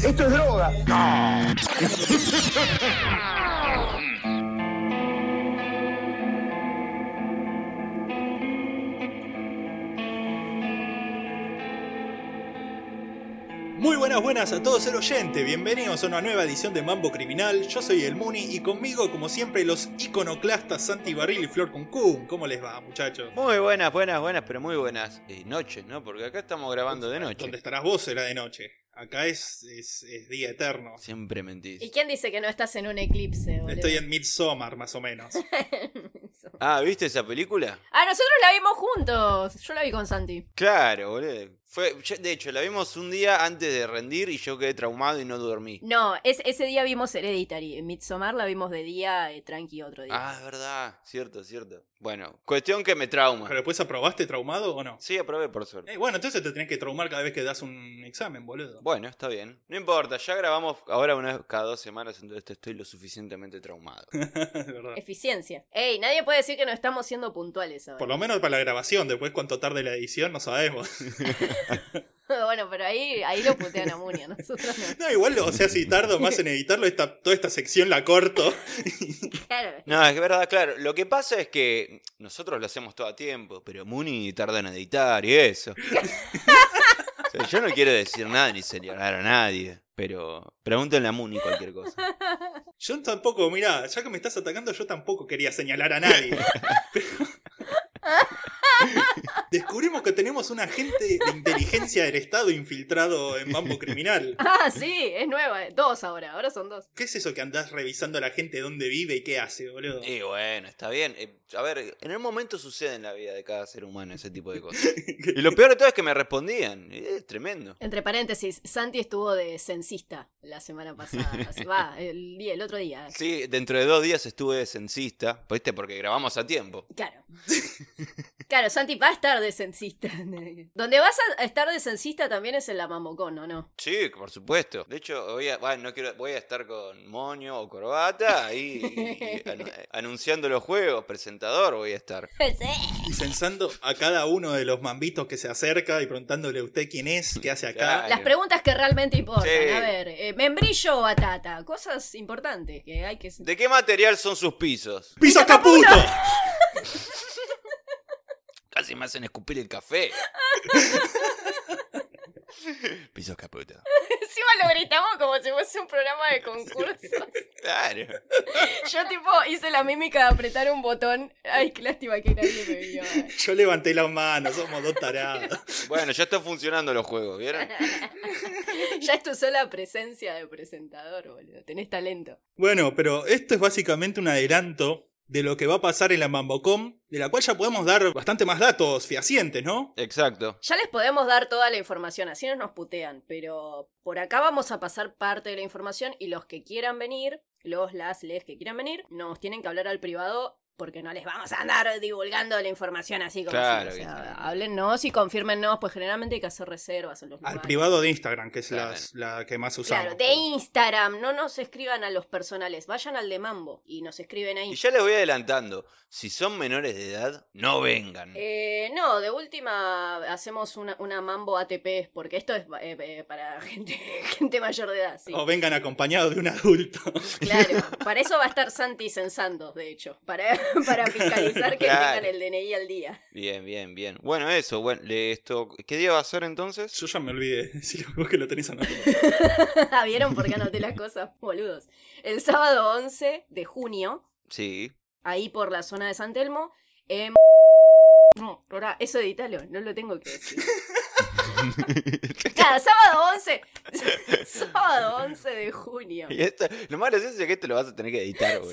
Esto es droga. Muy buenas, buenas a todos el oyente, bienvenidos a una nueva edición de Mambo Criminal, yo soy el Muni y conmigo como siempre los iconoclastas Santi Barril y Flor Cuncún, ¿cómo les va muchachos? Muy buenas, buenas, buenas, pero muy buenas eh, noches, ¿no? Porque acá estamos grabando de noche. Donde estarás vos será de noche, acá es, es, es día eterno. Siempre mentís. ¿Y quién dice que no estás en un eclipse, boludo? Estoy en Midsommar más o menos. Ah, ¿viste esa película? ah, nosotros la vimos juntos. Yo la vi con Santi. Claro, boludo. Fue, de hecho, la vimos un día antes de rendir y yo quedé traumado y no dormí. No, es- ese día vimos Hereditary. En Midsommar la vimos de día, eh, tranqui otro día. Ah, es verdad, cierto, cierto. Bueno, cuestión que me trauma. ¿Pero después aprobaste traumado o no? Sí, aprobé por suerte. Eh, bueno, entonces te tenés que traumar cada vez que das un examen, boludo. Bueno, está bien. No importa, ya grabamos ahora una vez cada dos semanas, entonces estoy lo suficientemente traumado. Es verdad. Eficiencia. Ey, nadie puede decir que no estamos siendo puntuales ahora. Por lo menos para la grabación, después cuánto tarde la edición no sabemos. bueno, pero ahí, ahí lo putean a Muni, a nosotros no. No, igual, o sea, si tardo más en editarlo, esta, toda esta sección la corto. Claro. No, es verdad, claro. Lo que pasa es que nosotros lo hacemos todo a tiempo, pero Muni tarda en editar y eso. O sea, yo no quiero decir nada ni señalar a nadie, pero pregúntenle a Muni cualquier cosa. Yo tampoco, mira, ya que me estás atacando, yo tampoco quería señalar a nadie. Pero- Descubrimos que tenemos un agente de inteligencia del Estado infiltrado en Mambo Criminal. Ah, sí, es nueva. eh. Dos ahora, ahora son dos. ¿Qué es eso que andás revisando a la gente dónde vive y qué hace, boludo? Y bueno, está bien. Eh, a ver, en el momento sucede en la vida de cada ser humano ese tipo de cosas. Y lo peor de todo es que me respondían. Es tremendo. Entre paréntesis, Santi estuvo de censista la semana pasada. Así- Va, el, día, el otro día. Sí, dentro de dos días estuve de censista, ¿viste? Porque grabamos a tiempo. Claro. Claro, Santi va a estar de censista. Donde vas a estar de censista también es en la Mamocón, ¿o no? Sí, por supuesto. De hecho, voy a, bueno, no quiero, voy a estar con moño o corbata ahí y- y anu- anunciando los juegos, presentador voy a estar. Sí. Y censando a cada uno de los mambitos que se acerca y preguntándole a usted quién es, qué hace acá. Claro. Las preguntas que realmente importan. Sí. A ver, eh, ¿membrillo o batata? Cosas importantes que hay que... ¿De qué material son sus pisos? ¡Piso Caputo! Casi me hacen escupir el café. Pisos caputo. Encima lo gritamos como si fuese un programa de concursos. Claro. Yo tipo hice la mímica de apretar un botón. Ay, qué lástima que nadie me vio. Yo levanté las manos, somos dos tarados. Bueno, ya están funcionando los juegos, ¿vieron? Ya es tu sola presencia de presentador, boludo. Tenés talento. Bueno, pero esto es básicamente un adelanto de lo que va a pasar en la Mambocom, de la cual ya podemos dar bastante más datos fehacientes, ¿no? Exacto. Ya les podemos dar toda la información, así no nos putean, pero por acá vamos a pasar parte de la información y los que quieran venir, los, las, les que quieran venir, nos tienen que hablar al privado porque no les vamos a andar divulgando la información así como Claro si, o sea, háblennos y confírmennos, pues generalmente hay que hacer reservas en los Al privado de Instagram, que es Claro. las- la que más usamos. Claro, de Instagram, no nos escriban a los personales, vayan al de Mambo y nos escriben ahí. Y ya les voy adelantando. Si son menores de edad, no vengan. Eh, no, de última hacemos una, una Mambo ATP, porque esto es eh, eh, para gente, gente mayor de edad, sí. O vengan acompañados de un adulto. Claro, para eso va a estar Santi censando, de hecho, para, para fiscalizar que Claro. tengan el DNI al día. Bien, bien, bien. Bueno, eso, bueno, esto, ¿qué día va a ser entonces? Yo ya me olvidé, si vos que lo tenés anotado. ¿Vieron por qué anoté las cosas, boludos? El sábado 11 de junio, Sí. ahí por la zona de San Telmo, en... No, ahora, eso edítalo, no lo tengo que decir. Claro, sábado 11. sábado 11 de junio. Y esto, lo más gracioso es que esto lo vas a tener que editar, boludo.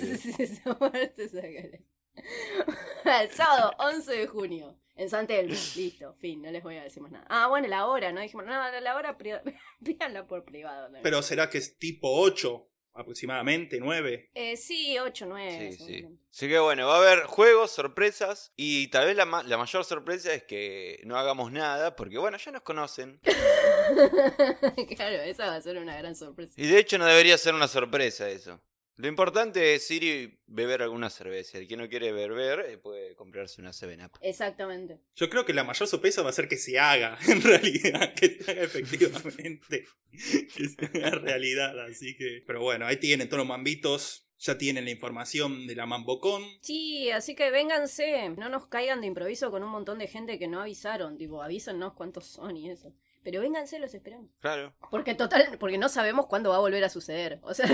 El sábado 11 de junio. En San Telmo. Listo, fin, no les voy a decir más nada. Ah, bueno, la hora, ¿no? Dijimos, no, la hora, pídanla por privado. ¿no? Pero será que es tipo 8, aproximadamente, 9. Eh, sí, 8, 9. Sí, sí. Así que bueno, va a haber juegos, sorpresas y tal vez la, ma- la mayor sorpresa es que no hagamos nada porque bueno, ya nos conocen. claro, esa va a ser una gran sorpresa. Y de hecho no debería ser una sorpresa eso. Lo importante es ir y beber alguna cerveza. El que no quiere beber eh, puede comprarse una 7-Up. Exactamente. Yo creo que la mayor sorpresa va a ser que se haga, en realidad, que se haga efectivamente, que se haga realidad, así que... Pero bueno, ahí tienen todos los mambitos, ya tienen la información de la Mambocón. Sí, así que vénganse. No nos caigan de improviso con un montón de gente que no avisaron. Tipo, avísennos cuántos son y eso. Pero vénganse, los esperamos. Claro. Porque total, porque no sabemos cuándo va a volver a suceder. O sea,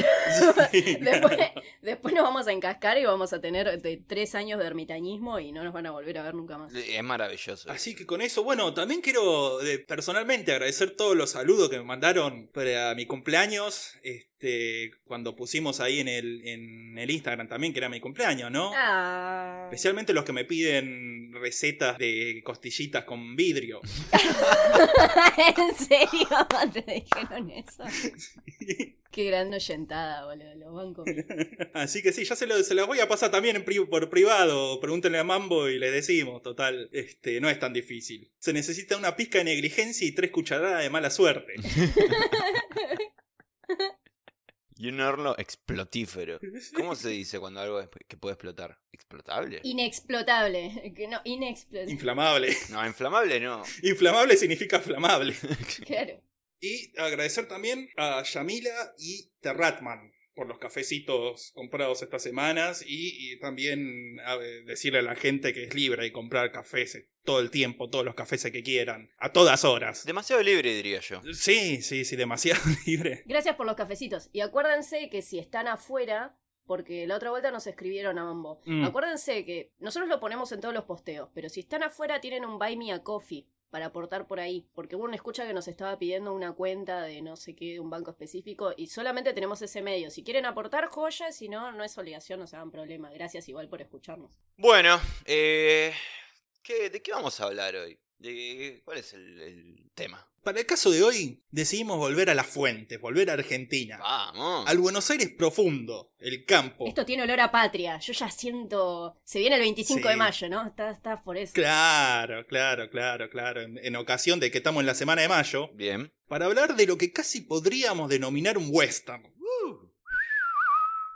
Sí, después, claro. después nos vamos a encascar y vamos a tener de tres años de ermitañismo y no nos van a volver a ver nunca más. Es maravilloso. Así que con eso, bueno, también quiero eh, personalmente agradecer todos los saludos que me mandaron para mi cumpleaños. Este, cuando pusimos ahí en el, en el Instagram también que era mi cumpleaños, ¿no? Ah. Especialmente los que me piden recetas de costillitas con vidrio. ¿En serio? ¿Te dijeron eso? Qué gran oyentada, boludo. Los bancos. Así que sí, ya se, lo, se las voy a pasar también en pri- por privado. Pregúntenle a Mambo y le decimos. Total, este, no es tan difícil. Se necesita una pizca de negligencia y tres cucharadas de mala suerte. Y un horno explotífero. ¿Cómo se dice cuando algo es que puede explotar? ¿Explotable? Inexplotable. No, inexplotable. Inflamable. No, inflamable no. Inflamable significa flamable. Claro. Y agradecer también a Yamila y Terratman por los cafecitos comprados estas semanas y, y también a- decirle a la gente que es libre de comprar cafés todo el tiempo, todos los cafés que quieran, a todas horas. Demasiado libre, diría yo. Sí, sí, sí, demasiado libre. Gracias por los cafecitos. Y acuérdense que si están afuera, porque la otra vuelta nos escribieron a Mambo. Mm. Acuérdense que nosotros lo ponemos en todos los posteos, pero si están afuera tienen un Buy Me a Coffee para aportar por ahí. Porque una escucha que nos estaba pidiendo una cuenta de no sé qué, de un banco específico, y solamente tenemos ese medio. Si quieren aportar, joya, si no, no es obligación, no se hagan problema. Gracias igual por escucharnos. Bueno, eh, ¿qué- ¿de qué vamos a hablar hoy? ¿De, ¿Cuál es el tema? Para el caso de hoy, decidimos volver a las fuentes, volver a Argentina. Vamos. Al Buenos Aires profundo, el campo. Esto tiene olor a patria. Yo ya siento. Se viene el 25 Sí. de mayo, ¿no? Está, está por eso. Claro, claro, claro, claro. En, en ocasión de que estamos en la semana de mayo, Bien. para hablar de lo que casi podríamos denominar un western.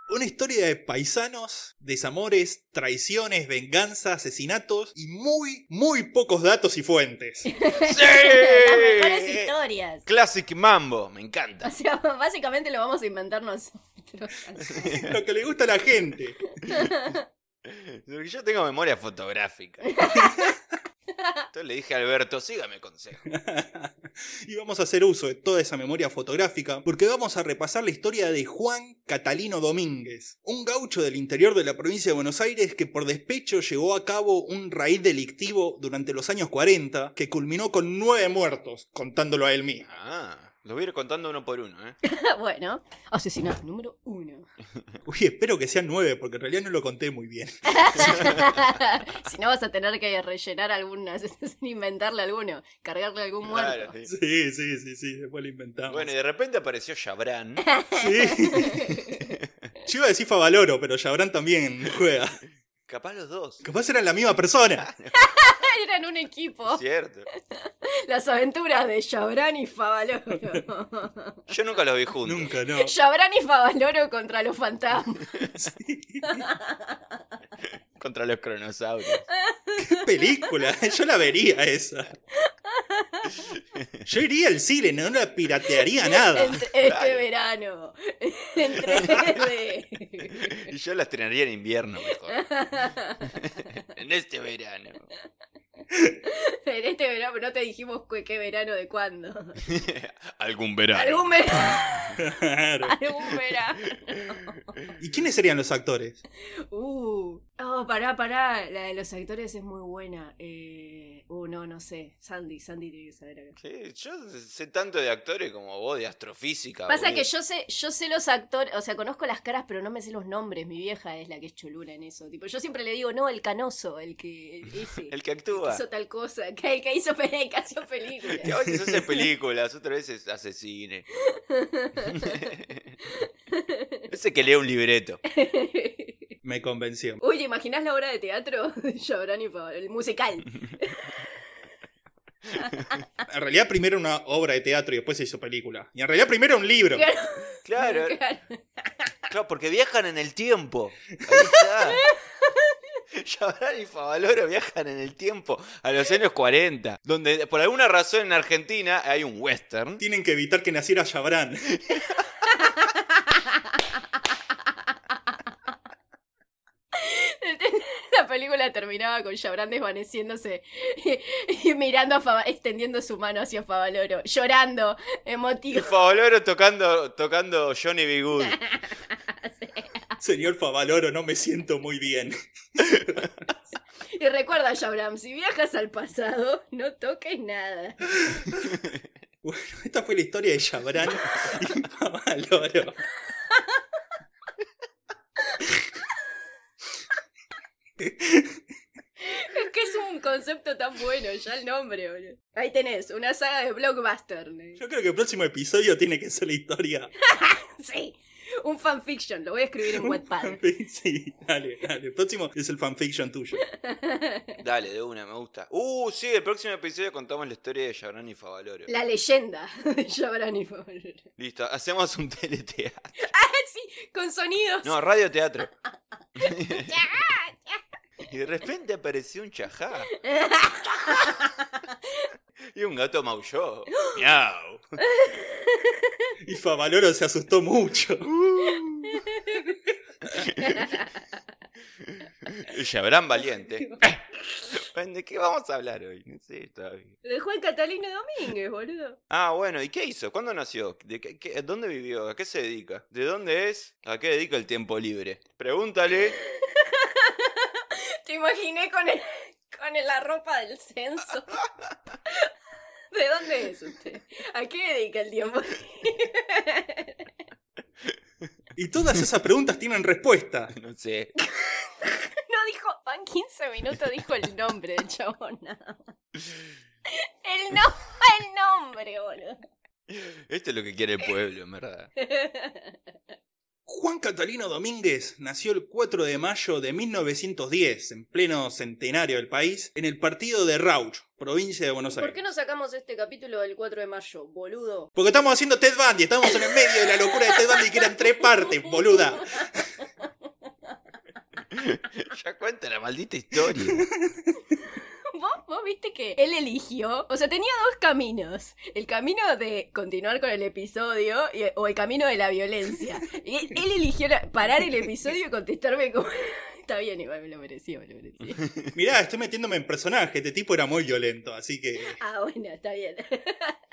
Una historia de paisanos, desamores, traiciones, venganza, asesinatos y muy, muy pocos datos y fuentes. ¡Sí! Las mejores historias. Classic Mambo, me O encanta. sea, básicamente lo vamos a inventar nosotros. lo que le gusta a la gente. Porque yo tengo memoria fotográfica. Entonces le dije a Alberto, sígame consejo. y vamos a hacer uso de toda esa memoria fotográfica porque vamos a repasar la historia de Juan Catalino Domínguez, un gaucho del interior de la provincia de Buenos Aires que por despecho llevó a cabo un raíz delictivo durante los años 40 que culminó con nueve muertos, contándolo a él mismo. Ah, los voy a ir contando uno por uno, ¿eh? bueno, asesinato número uno. Uy, espero que sean nueve porque en realidad no lo conté muy bien. si no vas a tener que rellenar algunas, inventarle alguno, cargarle algún muerto. Claro, sí. Sí, sí, sí, sí, después lo inventamos. Bueno, y de repente apareció Chabran. Sí. Yo iba a decir Favaloro, pero Yabrán también juega. Capaz los dos. Capaz eran la misma persona. Eran un equipo. Cierto. Las aventuras de Chabran y Favaloro. Yo nunca los vi juntos. Nunca, no. Chabran y Favaloro contra los fantasmas. Sí. Contra los cronosaurios. ¿Qué película? Yo la vería esa. Yo iría al cine, no la piratearía nada. Este Dale. verano. Entre Y yo la estrenaría en invierno mejor. en este verano. En este verano, pero no te dijimos qué verano de cuándo. Algún verano. Algún verano. Claro. Algún verano. ¿Y quiénes serían los actores? Uh. Oh, pará, pará. La de los actores es muy buena. Eh... Uh, no, no sé. Sandy, Sandy tiene que saber acá. Sí, yo sé tanto de actores como vos de astrofísica. Pasa boludo. que yo sé, yo sé los actores, o sea, conozco las caras, pero no me sé los nombres. Mi vieja es la que es cholula en eso. Tipo, yo siempre le digo, no, el canoso, el que. Ese, El que actúa. Hizo tal cosa, que el que hizo, que hizo películas. Que a veces hace películas, otras veces hace cine. Ese que lee un libreto. Me convenció. Uy, ¿te imaginas la obra de teatro Chabran y? El musical. En realidad primero una obra de teatro y después se hizo película. Y en realidad primero un libro. Claro, Claro. claro. Claro, porque viajan en el tiempo. Ahí está. Chabran y Favaloro viajan en el tiempo a los años 40, donde por alguna razón en Argentina hay un western. Tienen que evitar que naciera Chabran. La película terminaba con Chabran desvaneciéndose y, y mirando a Fava- extendiendo su mano hacia Favaloro, llorando, Y emotivo. Favaloro tocando, tocando Johnny B. Good. Señor Favaloro, no me siento muy bien. Y recuerda, Shabram, si viajas al pasado, no toques nada. Bueno, esta fue la historia de Chabran y Favaloro. Es que es un concepto tan bueno, ya el nombre, boludo. Ahí tenés, una saga de blockbuster. Yo creo que el próximo episodio tiene que ser la historia. Sí, un fanfiction, lo voy a escribir en Wattpad. Sí, dale, dale. El próximo es el fanfiction tuyo. Dale, de una, me gusta. Uh, sí, el próximo episodio contamos la historia de Chabran y Favaloro. La leyenda de Shabran y Favaloro. Listo, hacemos un teleteatro. Ah, sí, con sonidos. No, radioteatro. y de repente apareció un chajá. y un gato maulló. Miau. Y Favaloro se asustó mucho. Y Chabran valiente. ¿De qué vamos a hablar hoy? No sé todavía. De Juan Catalino Domínguez, boludo. Ah, bueno, ¿y qué hizo? ¿Cuándo nació? ¿De qué, qué- ¿Dónde vivió? ¿A qué se dedica? ¿De dónde es? ¿A qué dedica el tiempo libre? Pregúntale. Imaginé con, el, con el- la ropa del censo. ¿De dónde es usted? ¿A qué dedica el tiempo? Y todas esas preguntas tienen respuesta. No sé. No dijo, van 15 minutos, dijo el nombre del chabón. El, no, el nombre, boludo. Esto es lo que quiere el pueblo, en verdad. Juan Catalino Domínguez nació el 4 de mayo de 1910, en pleno centenario del país, en el partido de Rauch, provincia de Buenos ¿Por Aires. qué no sacamos este capítulo del 4 de mayo, boludo? Porque estamos haciendo Ted Bundy, estamos en el medio de la locura de Ted Bundy que eran tres partes, boluda. Ya cuenta la maldita historia. ¿Vos, viste que él eligió, o sea, tenía dos caminos. El camino de continuar con el episodio y- o el camino de la violencia. Y él, él eligió la- parar el episodio y contestarme como... Está bien, igual me lo merecía, me lo merecía. Mirá, estoy metiéndome en personaje, este tipo era muy violento, así que... Ah, bueno, está bien.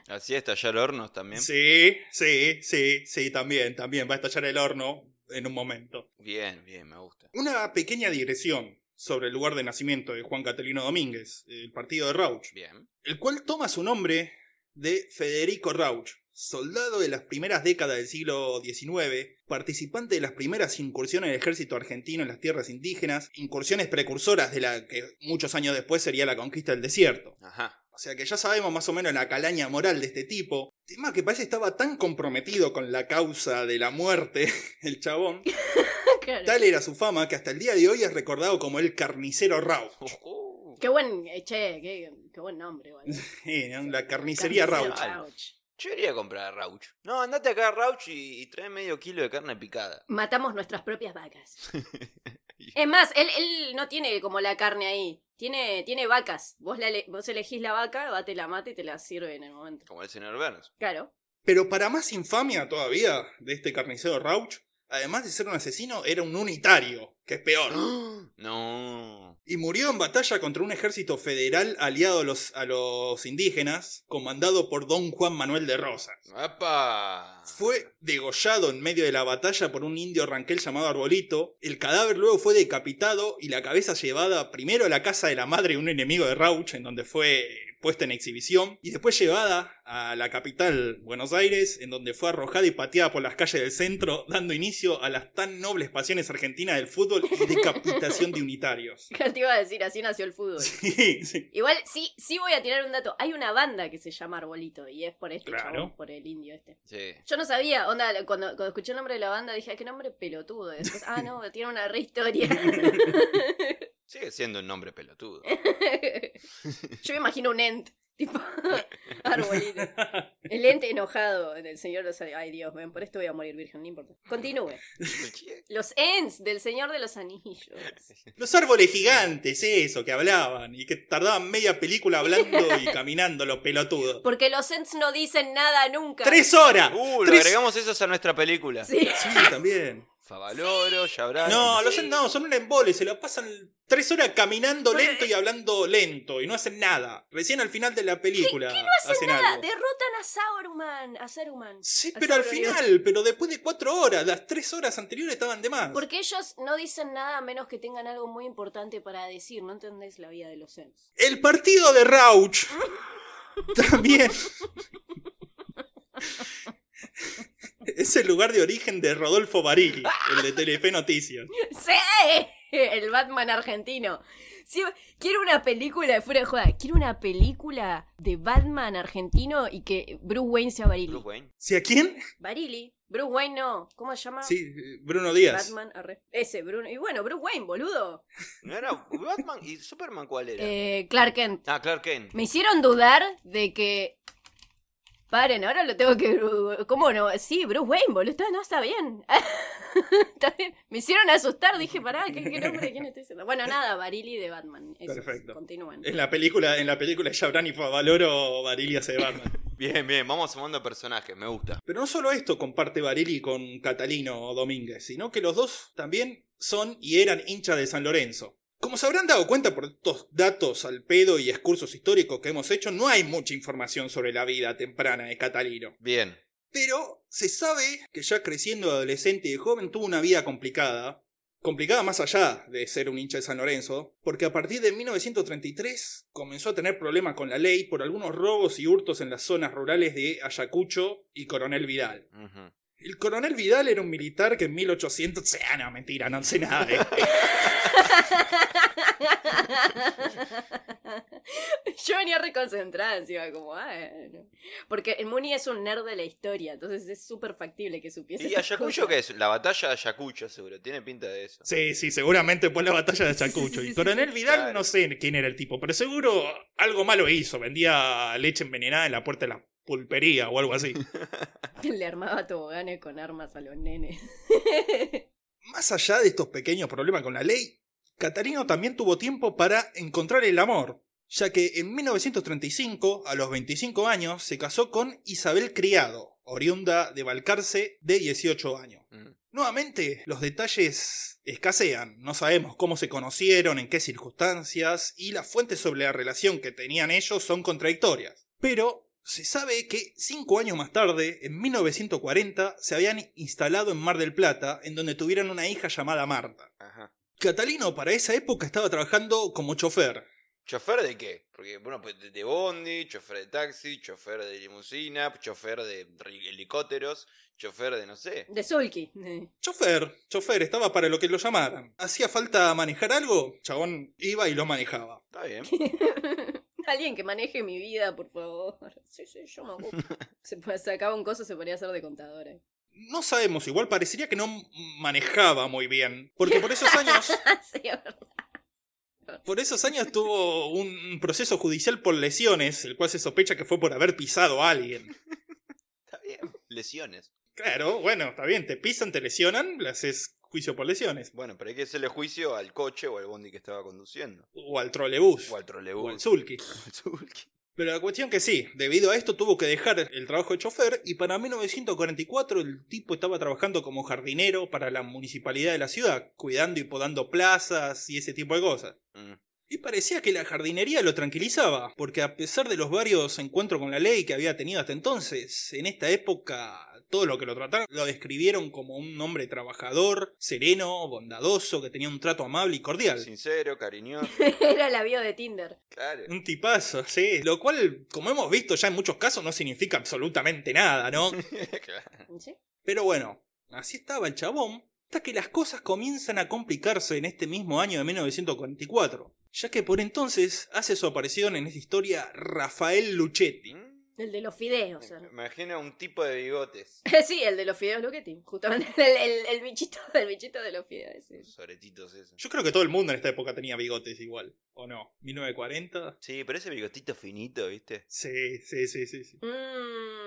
Así estallar hornos también. Sí, sí, sí, sí, también, también, va a estallar el horno en un momento. Bien, bien, me gusta. Una pequeña digresión sobre el lugar de nacimiento de Juan Catalino Domínguez, el partido de Rauch. Bien. el cual toma su nombre de Federico Rauch, soldado de las primeras décadas del siglo XIX, participante de las primeras incursiones del ejército argentino en las tierras indígenas, incursiones precursoras de la que muchos años después sería la conquista del desierto. Ajá. O sea que ya sabemos más o menos la calaña moral de este tipo. Tema que parece estaba tan comprometido con la causa de la muerte, el chabón. Claro. Tal era su fama que hasta el día de hoy es recordado como el carnicero Rauch. Uh, Qué buen, eh, che, qué, qué buen nombre, igual. La carnicería Rauch. Rauch. Yo iría a comprar a Rauch. No, andate acá a Rauch y, y trae medio kilo de carne picada. Matamos nuestras propias vacas. Es más, él, él no tiene como la carne ahí. Tiene, tiene vacas. Vos, la vos elegís la vaca, va, te la mata y te la sirve en el momento. Como el señor Burns. Claro. Pero para más infamia todavía de este carnicero Rauch, además de ser un asesino, era un unitario, que es peor. No. Y murió en batalla contra un ejército federal aliado a los, a los indígenas, comandado por don Juan Manuel de Rosas. ¡Apa! Fue degollado en medio de la batalla por un indio ranquel llamado Arbolito. El cadáver luego fue decapitado y la cabeza llevada primero a la casa de la madre de un enemigo de Rauch, en donde fue puesta en exhibición, y después llevada a la capital, Buenos Aires, en donde fue arrojada y pateada por las calles del centro, dando inicio a las tan nobles pasiones argentinas del fútbol y decapitación de unitarios. Te iba a decir, así nació el fútbol. Sí, sí. Igual, sí, sí voy a tirar un dato. Hay una banda que se llama Arbolito y es por este Claro. chabón, por el indio este. Sí. Yo no sabía, onda, cuando, cuando escuché el nombre de la banda dije, "Ay, qué nombre pelotudo. Y después, ah, no, tiene una re historia. Sigue siendo un nombre pelotudo. Yo me imagino un ent Tipo, arbolito. El ente enojado del Señor de los Anillos. Ay, Dios, ven, por esto voy a morir virgen, no importa. Continúe. Los Ents del Señor de los Anillos. Los árboles gigantes, eso, que hablaban y que tardaban media película hablando y caminando los pelotudos. Porque los Ents no dicen nada nunca. ¡Tres horas! Uh, Tres- agregamos esos a nuestra película. Sí. Sí, también. Favaloro, Yabran. No, los no, son un embole, se lo pasan tres horas caminando lento y hablando lento y no hacen nada. Recién al final de la película hacen Nada, algo. derrotan a Sauruman. A Saruman. Sí, a pero al Sauron. final, pero después de cuatro horas, las tres horas anteriores estaban de más. Porque ellos no dicen nada a menos que tengan algo muy importante para decir. No entendés la vida de los Ents. El partido de Rauch también es el lugar de origen de Rodolfo Barili, el de Telefe Noticias. ¡Sí! El Batman argentino. Sí, quiero una película de fuera de joda. Quiero una película de Batman argentino y que Bruce Wayne sea Barili. Bruce Wayne. ¿Sí a quién? Barili. Bruce Wayne no. ¿Cómo se llama? Sí, Bruno Díaz. Batman. arre. Ese, Bruno. Y bueno, Bruce Wayne, boludo. ¿No era Batman y Superman cuál era? Eh, Clark Kent. Ah, Clark Kent. Me hicieron dudar de que. Paren, ahora lo tengo que. ¿Cómo no? Sí, Bruce Wayne, boludo. Está, no, está bien. está bien. Me hicieron asustar. Dije, pará, ¿qué, qué nombre? ¿Quién estoy diciendo? Bueno, nada, Barili de Batman. Eso, Perfecto. Continúen. En la película, en la película de Jabran y Favaloro, Barili hace de Batman. Bien, bien, vamos sumando personajes, me gusta. Pero no solo esto comparte Barili con Catalino Domínguez, sino que los dos también son y eran hinchas de San Lorenzo. Como se habrán dado cuenta por estos datos al pedo y excursos históricos que hemos hecho, no hay mucha información sobre la vida temprana de Catalino. Bien. Pero se sabe que ya creciendo de adolescente y de joven tuvo una vida complicada. Complicada más allá de ser un hincha de San Lorenzo, porque a partir de 1933 comenzó a tener problemas con la ley por algunos robos y hurtos en las zonas rurales de Ayacucho y Coronel Vidal. Ujú. El coronel Vidal era un militar que en 1800... Ah, no, mentira, no sé nada de Yo venía reconcentrada encima, como, ah, no. Porque el Muni es un nerd de la historia, entonces es súper factible que supiese. ¿Y Ayacucho qué es? La batalla de Ayacucho, seguro. Tiene pinta de eso. Sí, sí, seguramente fue la batalla de Ayacucho. Sí, sí, y sí, Coronel. Vidal, Claro. no sé quién era el tipo, pero seguro algo malo hizo. Vendía leche envenenada en la puerta de la pulpería o algo así. Le armaba toboganes con armas a los nenes. Más allá de estos pequeños problemas con la ley, Catalino también tuvo tiempo para encontrar el amor, ya que en 1935, a los 25 años, se casó con Isabel Criado, oriunda de Balcarce, de 18 años. Mm. Nuevamente, los detalles escasean. No sabemos cómo se conocieron, en qué circunstancias, y las fuentes sobre la relación que tenían ellos son contradictorias. Pero se sabe que cinco años más tarde, en 1940, se habían instalado en Mar del Plata, en donde tuvieron una hija llamada Marta. Ajá. Catalino para esa época estaba trabajando como chofer. ¿Chofer de qué? Porque, bueno, pues de- bondi, chofer de taxi, chofer de limusina, chofer de helicópteros, chofer de no sé. De Sulky. Eh. Chofer, chofer, estaba para lo que lo llamaran. Hacía falta manejar algo, chabón iba y lo manejaba. Está bien. Alguien que maneje mi vida, por favor. Sí, sí, yo me ocupo. se puede- sacaba un coso, se podría hacer de contadora. No sabemos, igual parecería que no manejaba muy bien. Porque por esos años, sí, es verdad. Por esos años tuvo un proceso judicial por lesiones, el cual se sospecha que fue por haber pisado a alguien. Está bien. Lesiones. Claro, bueno, está bien, te pisan, te lesionan, le haces juicio por lesiones. Bueno, pero hay que hacerle juicio al coche o al bondi que estaba conduciendo. O al trolebús. O al O trolebús. al sulky. o al sulky. Pero la cuestión que sí, debido a esto tuvo que dejar el trabajo de chofer y para 1944 el tipo estaba trabajando como jardinero para la municipalidad de la ciudad, cuidando y podando plazas y ese tipo de cosas. Mm. Y parecía que la jardinería lo tranquilizaba, porque a pesar de los varios encuentros con la ley que había tenido hasta entonces, en esta época todo lo que lo trataron lo describieron como un hombre trabajador, sereno, bondadoso, que tenía un trato amable y cordial. Sincero, cariñoso. Era la bio de Tinder. Claro. Un tipazo, sí. Lo cual, como hemos visto ya en muchos casos, no significa absolutamente nada, ¿no? Claro. ¿Sí? Pero bueno, así estaba el chabón, hasta que las cosas comienzan a complicarse en este mismo año de 1944, ya que por entonces hace su aparición en esta historia Rafael Luchetti, Mm. El de los fideos. Me imagino un tipo de bigotes. sí, el de los fideos Luchetti. Justamente el, el, el bichito, el bichito de los fideos. ese. Los oretitos esos. Yo creo que todo el mundo en esta época tenía bigotes igual, ¿o no? ¿1940? Sí, pero ese bigotito finito, ¿viste? Sí, sí, sí, sí. sí. Mmm,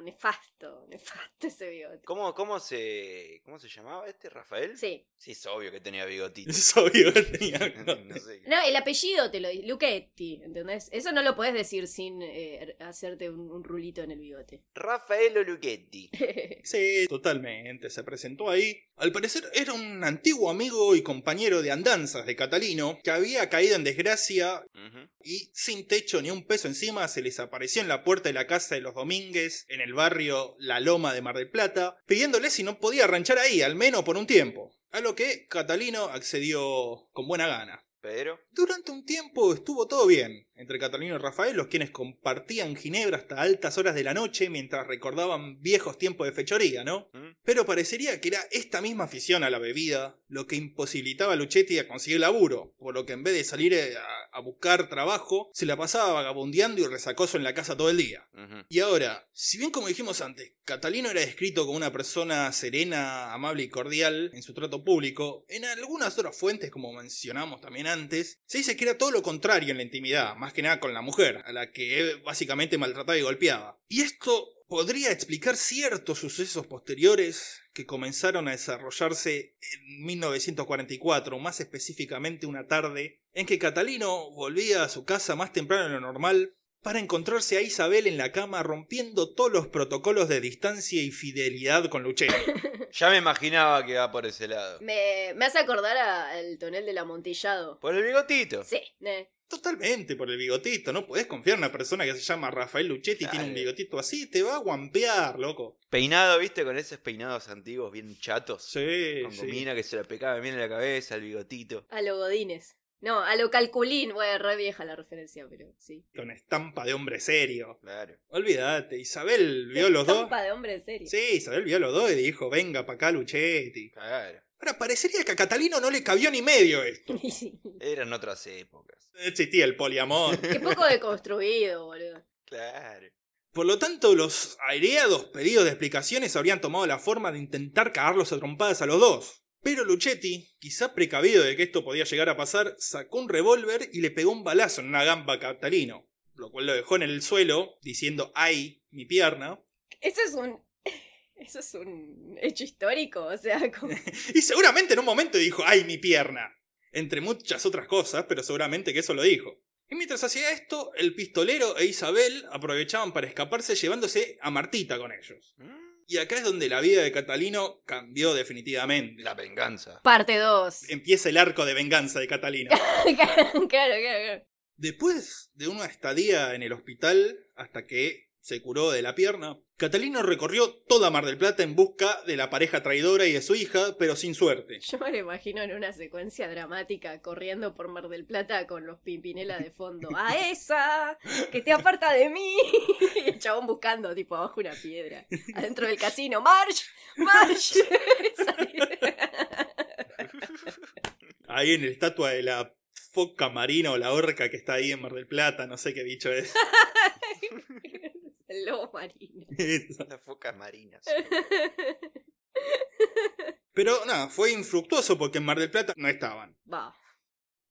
no, nefasto, nefasto ese bigote. ¿Cómo, cómo, se, ¿Cómo se llamaba este, Rafael? Sí. Sí, es obvio que tenía bigotito. Es obvio que tenía no sé. No, el apellido te lo dice, Luchetti, ¿entendés? Eso no lo podés decir sin eh, hacerte un, un rulito en el bigote. Raffaello Luchetti. Sí, totalmente. Se presentó ahí. Al parecer era un antiguo amigo y compañero de andanzas de Catalino que había caído en desgracia y sin techo ni un peso encima se les apareció en la puerta de la casa de los Domínguez en el barrio La Loma de Mar del Plata, pidiéndole si no podía ranchar ahí, al menos por un tiempo. A lo que Catalino accedió con buena gana. Pero, Durante un tiempo estuvo todo bien entre Catalino y Rafael, los quienes compartían ginebra hasta altas horas de la noche mientras recordaban viejos tiempos de fechoría, ¿no? ¿Mm? Pero parecería que era esta misma afición a la bebida lo que imposibilitaba a Luchetti a conseguir laburo, por lo que en vez de salir eh, a, a buscar trabajo, se la pasaba vagabundeando y resacoso en la casa todo el día. Y ahora, si bien como dijimos antes, Catalino era descrito como una persona serena, amable y cordial en su trato público, en algunas otras fuentes, como mencionamos también antes, se dice que era todo lo contrario en la intimidad, más que nada con la mujer, a la que él básicamente maltrataba y golpeaba. Y esto podría explicar ciertos sucesos posteriores que comenzaron a desarrollarse en 1944, más específicamente una tarde en que Catalino volvía a su casa más temprano de lo normal para encontrarse a Isabel en la cama rompiendo todos los protocolos de distancia y fidelidad con Luchetti. Ya me imaginaba que iba por ese lado. me, me hace acordar al tonel del amontillado. Por el bigotito. Sí, eh. Totalmente por el bigotito, no podés confiar en una persona que se llama Rafael Luchetti y tiene un bigotito así, te va a guampear, loco. Peinado, ¿viste? Con esos peinados antiguos bien chatos. Sí, Con sí. gomina que se la pecaba bien en la cabeza, el bigotito. a lo Godines. No, a lo Calculín. Bueno, re vieja la referencia, pero sí. Con estampa de hombre serio. Claro. Olvídate, Isabel vio los dos. Estampa de hombre serio. Sí, Isabel vio los dos y dijo, venga pa' acá Luchetti. Claro. Ahora, parecería que a Catalino no le cabió ni medio esto. Eran otras épocas. Existía el poliamor. Qué poco deconstruido, boludo. Claro. Por lo tanto, los aireados pedidos de explicaciones habrían tomado la forma de intentar cagarlos a trompadas a los dos. Pero Luchetti, quizá precavido de que esto podía llegar a pasar, sacó un revólver y le pegó un balazo en una gamba a Catalino, lo cual lo dejó en el suelo, diciendo ¡ay! mi pierna. Eso es un. Eso es un hecho histórico, o sea, como... Y seguramente en un momento dijo ¡ay! mi pierna! Entre muchas otras cosas, pero seguramente que eso lo dijo. Y mientras hacía esto, el pistolero e Isabel aprovechaban para escaparse llevándose a Martita con ellos. Y acá es donde la vida de Catalino cambió definitivamente. La venganza. Parte 2. Empieza el arco de venganza de Catalino. claro, claro, claro. Después de una estadía en el hospital hasta que se curó de la pierna, Catalino recorrió toda Mar del Plata en busca de la pareja traidora y de su hija, pero sin suerte. Yo me lo imagino en una secuencia dramática corriendo por Mar del Plata con los Pimpinela de fondo. ¡A esa! ¡Que te aparta de mí! Y el chabón buscando, tipo, abajo una piedra. Adentro del casino. ¡March! ¡March! Ahí en la estatua de la foca marina o la orca que está ahí en Mar del Plata, no sé qué bicho es. el lobo marino. Eso. Las focas marinas. Pero nada, fue infructuoso porque en Mar del Plata no estaban. Va.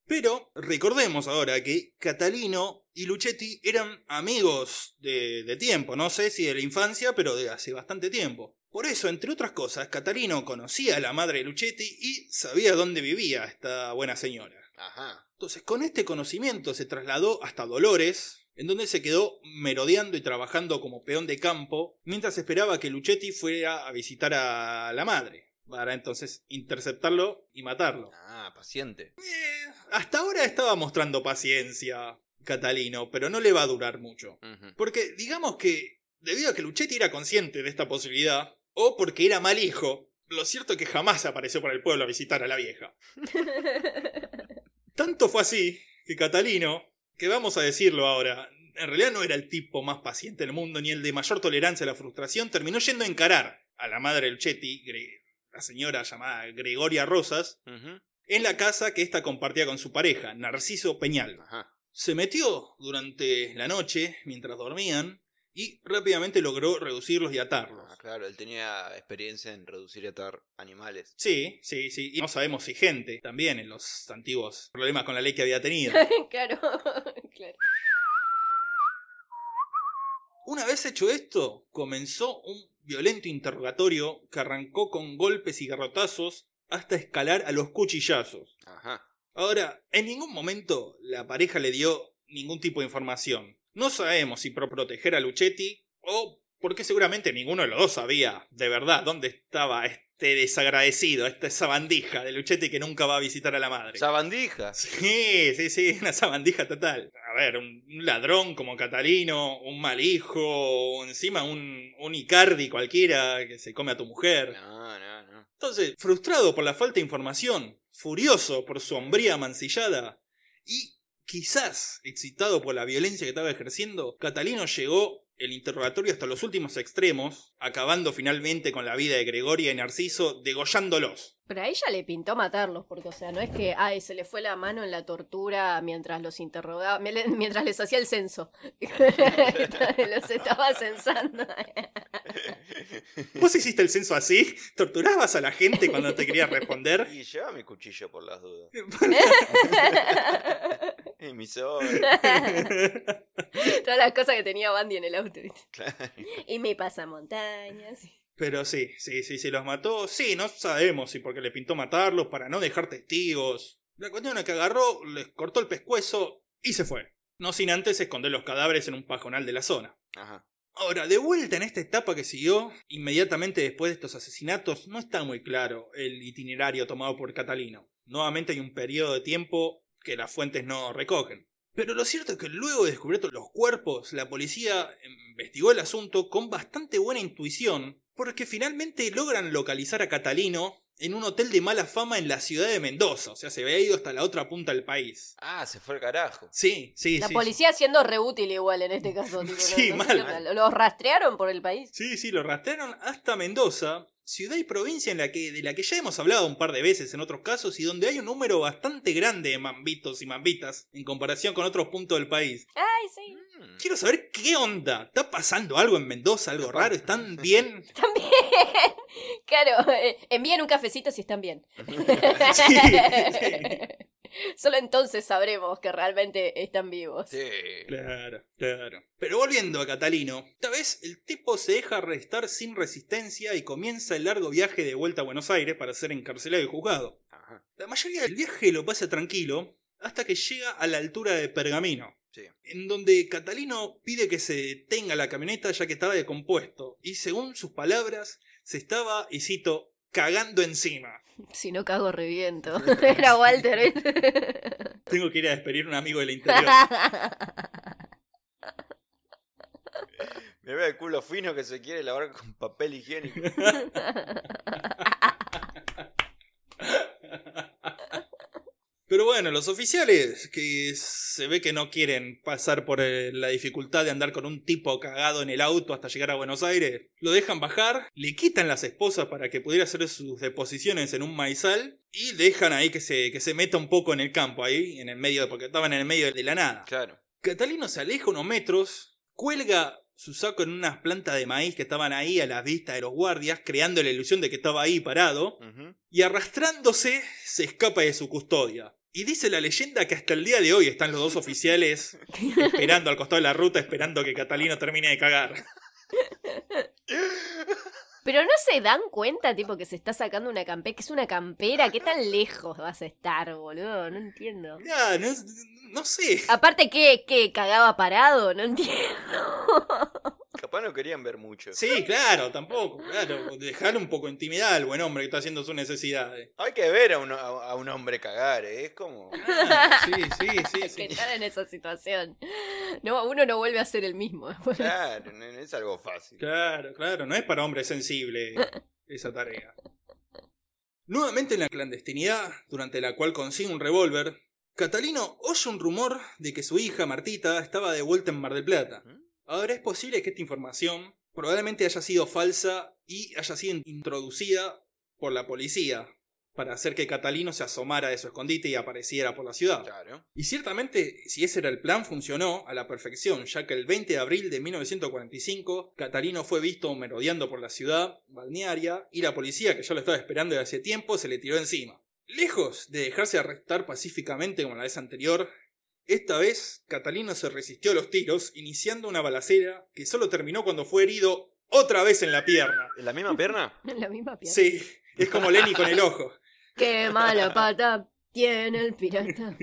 Pero recordemos ahora que Catalino y Luchetti eran amigos de, de tiempo, no sé si de la infancia, pero de hace bastante tiempo. Por eso, entre otras cosas, Catalino conocía a la madre de Luchetti y sabía dónde vivía esta buena señora. Ajá. Entonces, con este conocimiento se trasladó hasta Dolores, en donde se quedó merodeando y trabajando como peón de campo, mientras esperaba que Luchetti fuera a visitar a la madre, para entonces interceptarlo y matarlo. Ah, paciente. Eh, hasta ahora estaba mostrando paciencia, Catalino, pero no le va a durar mucho. Porque digamos que, debido a que Luchetti era consciente de esta posibilidad, o porque era mal hijo, lo cierto es que jamás apareció por el pueblo a visitar a la vieja. Tanto fue así que Catalino, que vamos a decirlo ahora, en realidad no era el tipo más paciente del mundo ni el de mayor tolerancia a la frustración, terminó yendo a encarar a la madre del Chetti, Gre- la señora llamada Gregoria Rosas, en la casa que ésta compartía con su pareja, Narciso Peñal. Ajá. se metió durante la noche mientras dormían y rápidamente logró reducirlos y atarlos. Ah, claro, él tenía experiencia en reducir y atar animales. Sí, sí, sí. Y no sabemos si gente también en los antiguos problemas con la ley que había tenido. claro, claro. Una vez hecho esto, comenzó un violento interrogatorio que arrancó con golpes y garrotazos hasta escalar a los cuchillazos. Ajá. Ahora, en ningún momento la pareja le dio ningún tipo de información. No sabemos si por proteger a Luchetti o porque seguramente ninguno de los dos sabía de verdad dónde estaba este desagradecido, esta sabandija de Luchetti que nunca va a visitar a la madre. Sabandija. Sí, sí, sí, una sabandija total. A ver, un, un ladrón como Catalino, un mal hijo, encima un, un Icardi cualquiera que se come a tu mujer. No, no, no. Entonces, frustrado por la falta de información, furioso por su hombría mancillada y quizás excitado por la violencia que estaba ejerciendo, Catalino llegó el interrogatorio hasta los últimos extremos, acabando finalmente con la vida de Gregoria y Narciso, degollándolos. Pero a ella le pintó matarlos, porque, o sea, no es que, ay, se le fue la mano en la tortura mientras los interrogaba, mientras les hacía el censo. los estaba censando. ¿Vos hiciste el censo así? ¿Torturabas a la gente cuando te quería responder? Y lleva mi cuchillo por las dudas. Y mi sol. Todas las cosas que tenía Bandy en el auto. Claro. Y mi pasamontañas. Pero sí, sí, sí, sí, los mató. Sí, no sabemos si porque le pintó matarlos para no dejar testigos. La cuestión es que agarró, les cortó el pescuezo y se fue. No sin antes esconder los cadáveres en un pajonal de la zona. Ajá. Ahora, de vuelta en esta etapa que siguió, inmediatamente después de estos asesinatos, no está muy claro el itinerario tomado por Catalino. Nuevamente hay un periodo de tiempo que las fuentes no recogen. Pero lo cierto es que luego de descubrir los cuerpos, la policía investigó el asunto con bastante buena intuición, porque finalmente logran localizar a Catalino en un hotel de mala fama en la ciudad de Mendoza, o sea, se había ido hasta la otra punta del país. Ah, se fue el carajo. Sí, sí, La sí. policía siendo re útil igual en este caso. tipo, Sí, no mal. Los rastrearon por el país. Sí, sí, lo rastrearon hasta Mendoza, ciudad y provincia en la que, de la que ya hemos hablado un par de veces en otros casos y donde hay un número bastante grande de mambitos y mambitas en comparación con otros puntos del país. Ay, sí. Mm. Quiero saber qué onda. ¿Está pasando algo en Mendoza? ¿Algo raro? ¿Están bien? También. Claro, eh, envíen un cafecito si están bien. Sí, Solo entonces sabremos que realmente están vivos. Sí. Claro, claro. Pero volviendo a Catalino, esta vez el tipo se deja arrestar sin resistencia y comienza el largo viaje de vuelta a Buenos Aires para ser encarcelado y juzgado. Ajá. La mayoría del viaje lo pasa tranquilo hasta que llega a la altura de Pergamino, Sí. en donde Catalino pide que se detenga la camioneta ya que estaba descompuesto y según sus palabras se estaba, y cito, cagando encima. Si no cago reviento. Era Walter. ¿eh? Tengo que ir a despedir a un amigo del interior. Me ve el culo fino que se quiere lavar con papel higiénico. Pero bueno, los oficiales que se ve que no quieren pasar por eh, la dificultad de andar con un tipo cagado en el auto hasta llegar a Buenos Aires, lo dejan bajar, le quitan las esposas para que pudiera hacer sus deposiciones en un maizal y dejan ahí que se, que se meta un poco en el campo, ahí, en el medio, porque estaban en el medio de la nada. Claro. Catalino se aleja unos metros, cuelga su saco en unas plantas de maíz que estaban ahí a la vista de los guardias, creando la ilusión de que estaba ahí parado, y arrastrándose se escapa de su custodia. Y dice la leyenda que hasta el día de hoy están los dos oficiales esperando al costado de la ruta, esperando que Catalino termine de cagar. Pero no se dan cuenta, tipo, que se está sacando una campera, que es una campera. ¿Qué tan lejos vas a estar, boludo? No entiendo. Ya, no, no sé. Aparte, ¿qué, qué? ¿Cagaba parado? No entiendo. Capaz no querían ver mucho. Sí, claro, tampoco, claro. Dejarle un poco de intimidad al buen hombre que está haciendo sus necesidades. Hay que ver a un, a, a un hombre cagar, ¿eh? es como. Ah, sí, sí, sí, que sí. estar en esa situación. No, uno no vuelve a ser el mismo. Claro, no es algo fácil. Claro, claro, no es para hombre sensible esa tarea. Nuevamente en la clandestinidad, durante la cual consigue un revólver, Catalino oye un rumor de que su hija, Martita, estaba de vuelta en Mar del Plata. ¿Mm? Ahora es posible que esta información probablemente haya sido falsa y haya sido introducida por la policía para hacer que Catalino se asomara de su escondite y apareciera por la ciudad. Claro. Y ciertamente, si ese era el plan, funcionó a la perfección, ya que el 20 de abril de 1945, Catalino fue visto merodeando por la ciudad balnearia y la policía, que ya lo estaba esperando desde hace tiempo, se le tiró encima. Lejos de dejarse arrestar pacíficamente como la vez anterior, esta vez Catalino se resistió a los tiros, iniciando una balacera que solo terminó cuando fue herido otra vez en la pierna. ¿En la misma pierna? La misma pierna. Sí, es como Lenny con el ojo. Qué mala pata tiene el pirata.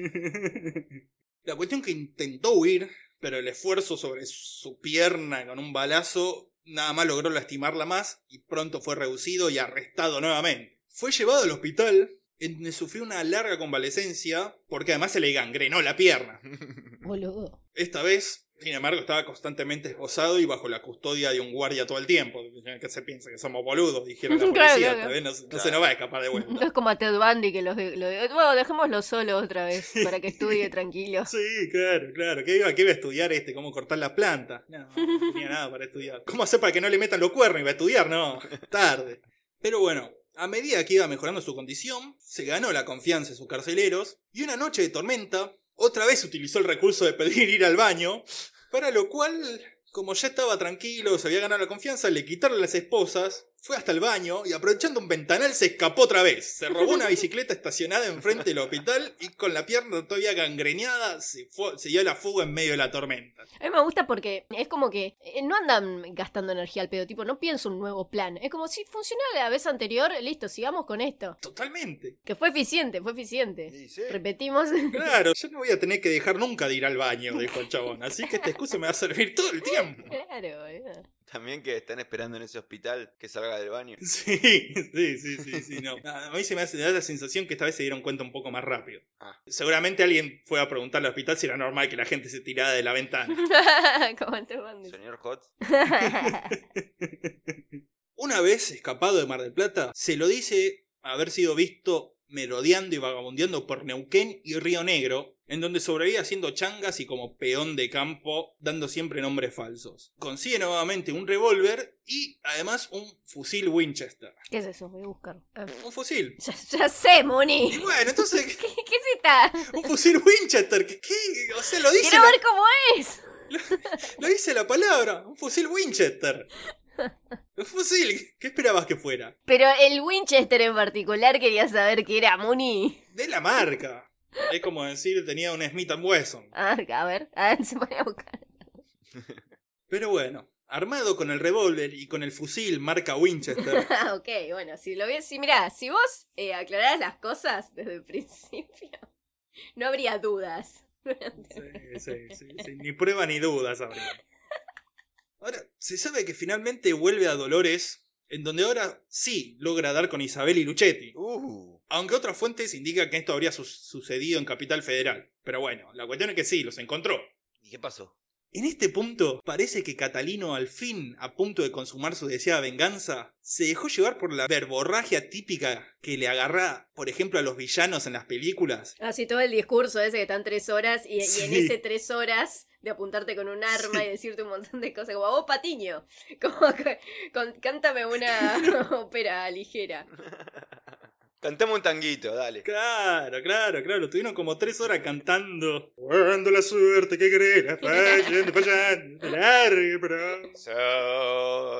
La cuestión que intentó huir, pero el esfuerzo sobre su pierna con un balazo nada más logró lastimarla más y pronto fue reducido y arrestado nuevamente. Fue llevado al hospital, en sufrió una larga convalecencia, porque además se le gangrenó la pierna. Boludo. Esta vez, sin embargo, estaba constantemente esposado y bajo la custodia de un guardia todo el tiempo. ¿Qué se piensa? Que somos boludos, dijeron la Claro, policía. claro. Esta vez no, no Claro. se nos va a escapar de No vuelta. es como a Ted Bundy que los lo Bueno, dejémoslo solo otra vez para que estudie tranquilo. Sí, claro, claro. ¿Qué iba, qué iba a estudiar este? ¿Cómo cortar la planta? No, no tenía nada para estudiar. ¿Cómo hacer para que no le metan los cuernos? ¿Iba a estudiar? No, tarde. Pero bueno, a medida que iba mejorando su condición, se ganó la confianza de sus carceleros y una noche de tormenta, otra vez utilizó el recurso de pedir ir al baño, para lo cual, como ya estaba tranquilo, se había ganado la confianza, le quitaron las esposas, fue hasta el baño y aprovechando un ventanal se escapó otra vez. Se robó una bicicleta estacionada enfrente del hospital y con la pierna todavía gangreneada se, fue, se dio la fuga en medio de la tormenta. A mí me gusta porque es como que eh, no andan gastando energía al pedo, tipo, no pienso un nuevo plan. Es como si funcionó la vez anterior, listo, sigamos con esto. Totalmente. Que fue eficiente, fue eficiente. Sí, sí. Repetimos. Claro, yo no voy a tener que dejar nunca de ir al baño, dijo el chabón. Así que esta excusa me va a servir todo el tiempo. Claro, boludo. También que están esperando en ese hospital que salga del baño. Sí, sí, sí, sí, sí, no. A mí se me hace da la sensación que esta vez se dieron cuenta un poco más rápido. Ah. Seguramente alguien fue a preguntarle al hospital si era normal que la gente se tirara de la ventana. como el. Señor Hot. Una vez escapado de Mar del Plata, se lo dice haber sido visto merodeando y vagabundeando por Neuquén y Río Negro, en donde sobrevivía haciendo changas y como peón de campo, dando siempre nombres falsos. Consigue nuevamente un revólver y además un fusil Winchester. ¿Qué es eso? Voy a buscar. Un fusil. Ya, ya sé, Y Moni. bueno, entonces, ¿Qué, qué es esta? un fusil Winchester. ¿Qué? O sea, lo dice, Quiero la, ver cómo es. lo dice la palabra. Un fusil Winchester. Un fusil. ¿Qué esperabas que fuera? Pero el Winchester en particular quería saber qué era, Moni. De la marca. Es como decir, tenía un Smith Wesson. Ah, a ver, a ver, se pone a buscar. Pero bueno, armado con el revólver y con el fusil marca Winchester. Ah, ok, bueno, si lo ves, si mirá, si vos eh, aclararas las cosas desde el principio, no habría dudas. Sí, sí, sí, sí, Ni prueba ni duda, habría. Ahora, se sabe que finalmente vuelve a Dolores, en donde ahora sí logra dar con Isabel y Luchetti. Uh. Aunque otras fuentes indican que esto habría su- sucedido en Capital Federal. Pero bueno, la cuestión es que sí, los encontró. ¿Y qué pasó? En este punto, parece que Catalino, al fin, a punto de consumar su deseada venganza, se dejó llevar por la verborragia típica que le agarra, por ejemplo, a los villanos en las películas. Así todo el discurso ese que están tres horas y, y en ese tres horas de apuntarte con un arma y decirte un montón de cosas, como vos Patiño, como con- cántame una ópera ligera. Cantamos un tanguito, dale. Claro, claro, claro. Tuvieron como tres horas cantando. Cuando la suerte que querés, fallando, fallando, largue, pero...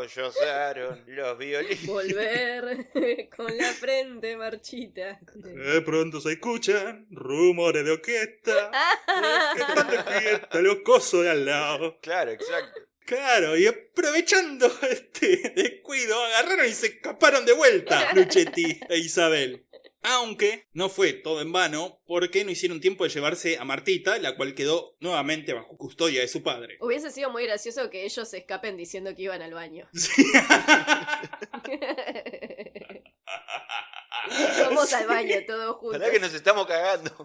Sollozaron los violines. Volver con la frente marchita. De pronto se escuchan rumores de orquesta. Que están de fiesta los cosos de al lado. Claro, exacto. Claro, y aprovechando este descuido, agarraron y se escaparon de vuelta Luchetti e Isabel. Aunque no fue todo en vano, porque no hicieron tiempo de llevarse a Martita, la cual quedó nuevamente bajo custodia de su padre. Hubiese sido muy gracioso que ellos se escapen diciendo que iban al baño. Sí. Vamos al baño todos juntos. Pará que nos estamos cagando.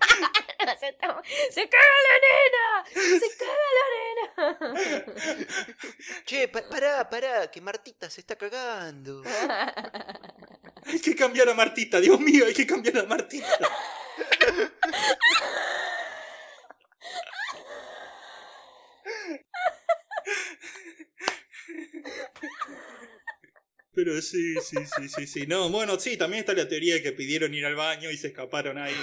se caga la nena. Se caga la nena. Che, pa- pará, pará, que Martita se está cagando. Hay que cambiar a Martita, Dios mío, hay que cambiar a Martita. Pero sí, sí, sí, sí, sí. No, bueno, sí, también está la teoría de que pidieron ir al baño y se escaparon ahí.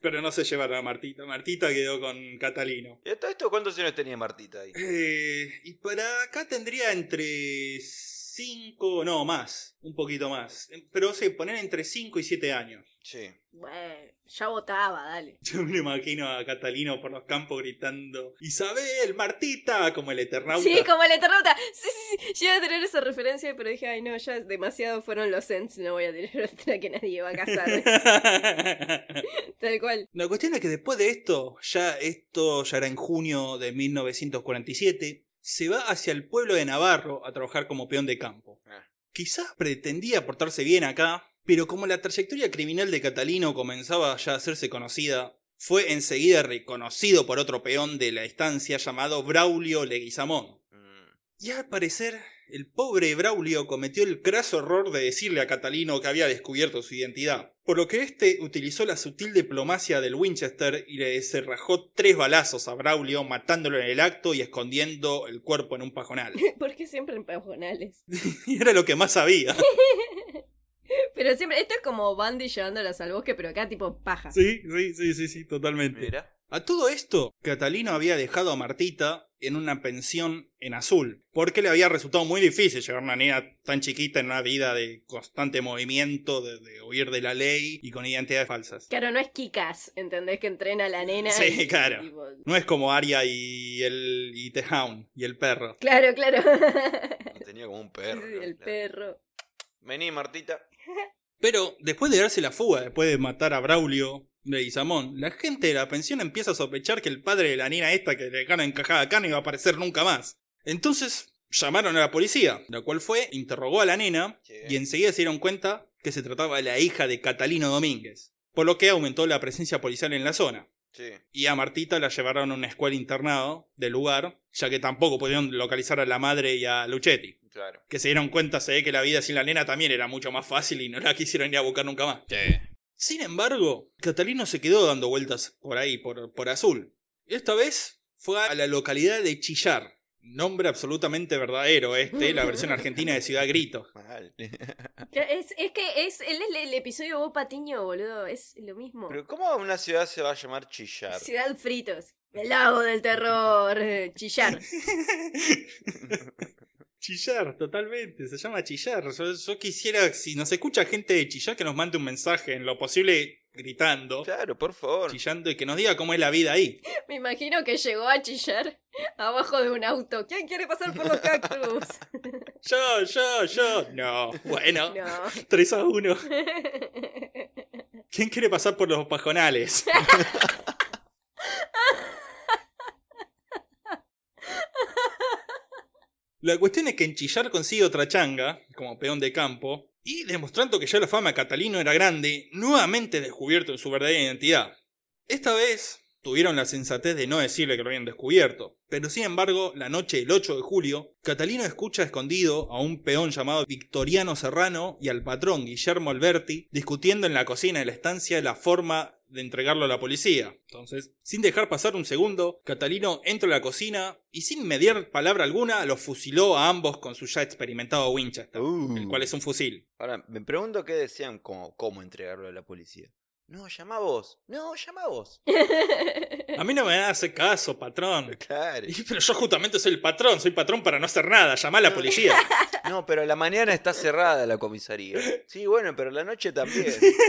Pero no se llevaron a Martita. Martita quedó con Catalino. ¿Y a todo esto cuántos años tenía Martita ahí? Eh, y para acá tendría entre 5, no, más, un poquito más. Pero sí, poner entre 5 y 7 años. Sí. Bueno, ya votaba, dale. Yo me imagino a Catalino por los campos gritando Isabel, Martita, como el Eternauta. Sí, como el Eternauta. Sí, sí, sí. Llegué a tener esa referencia, pero dije, ay, no, ya demasiado fueron los Ents, no voy a tener otra que nadie va a casar. Tal cual. La cuestión es que después de esto, ya esto ya era en junio de 1947, se va hacia el pueblo de Navarro a trabajar como peón de campo. Ah. Quizás pretendía portarse bien acá, pero como la trayectoria criminal de Catalino comenzaba ya a hacerse conocida, fue enseguida reconocido por otro peón de la estancia llamado Braulio Leguizamón. Y al parecer, el pobre Braulio cometió el craso error de decirle a Catalino que había descubierto su identidad, por lo que éste utilizó la sutil diplomacia del Winchester y le cerrajó tres balazos a Braulio, matándolo en el acto y escondiendo el cuerpo en un pajonal. ¿Por qué siempre en pajonales? y era lo que más sabía. Pero siempre, esto es como Bandy llevándolas al bosque, pero acá tipo paja. Sí, sí, sí, sí, sí, totalmente. Mira. A todo esto, Catalino había dejado a Martita en una pensión en azul, porque le había resultado muy difícil llevar a una niña tan chiquita en una vida de constante movimiento, de, de huir de la ley y con identidades falsas. Claro, no es Kikas, ¿entendés? Que entrena a la nena. Sí, y- claro. No es como Arya y el y The Hound y el perro. Claro, claro. Tenía como un perro. Sí, ¿no? el Claro. perro. Vení, Martita. Pero después de darse la fuga, después de matar a Braulio de Isamón, la gente de la pensión empieza a sospechar que el padre de la niña esta que le dejaron encajada acá no iba a aparecer nunca más. Entonces llamaron a la policía, la cual fue, interrogó a la nena Sí. y enseguida se dieron cuenta que se trataba de la hija de Catalino Domínguez, por lo que aumentó la presencia policial en la zona. Sí. Y a Martita la llevaron a una escuela internado del lugar, ya que tampoco pudieron localizar a la madre y a Luchetti. Claro. Que se dieron cuenta se ve que la vida sin la nena también era mucho más fácil y no la quisieron ir a buscar nunca más. Sí. Sin embargo, Catalino se quedó dando vueltas por ahí, por, por Azul. Esta vez fue a la localidad de Chillar. Nombre absolutamente verdadero este, la versión argentina de Ciudad Grito. Es, es que es el, el, el episodio Bob Patiño, boludo. Es lo mismo. Pero ¿cómo una ciudad se va a llamar Chillar? Ciudad Fritos. El lago del terror. Chillar. Chillar, totalmente, se llama Chillar. Yo, yo quisiera, si nos escucha gente de Chillar, que nos mande un mensaje en lo posible gritando, Claro, por favor. chillando y que nos diga cómo es la vida ahí. Me imagino que llegó a chillar abajo de un auto. ¿Quién quiere pasar por los cactus? Yo, yo, yo. No, bueno, No. 3 a 1. ¿Quién quiere pasar por los pajonales? La cuestión es que en Chillar consigue otra changa, como peón de campo, y demostrando que ya la fama de Catalino era grande, nuevamente descubierto en su verdadera identidad. Esta vez tuvieron la sensatez de no decirle que lo habían descubierto, pero sin embargo, la noche del 8 de julio, Catalino escucha escondido a un peón llamado Victoriano Serrano y al patrón Guillermo Alberti discutiendo en la cocina de la estancia la forma de entregarlo a la policía. Entonces, sin dejar pasar un segundo, Catalino entra a la cocina y sin mediar palabra alguna los fusiló a ambos con su ya experimentado Winchester, Uh. el cual es un fusil. Ahora, me pregunto qué decían como cómo entregarlo a la policía. No, llama vos. No, llama vos. A mí no me hacer caso, patrón. Claro. Y- Pero yo justamente soy el patrón, soy patrón para no hacer nada, llamá a la policía. No, pero a la mañana está cerrada la comisaría. Sí, bueno, pero a la noche también.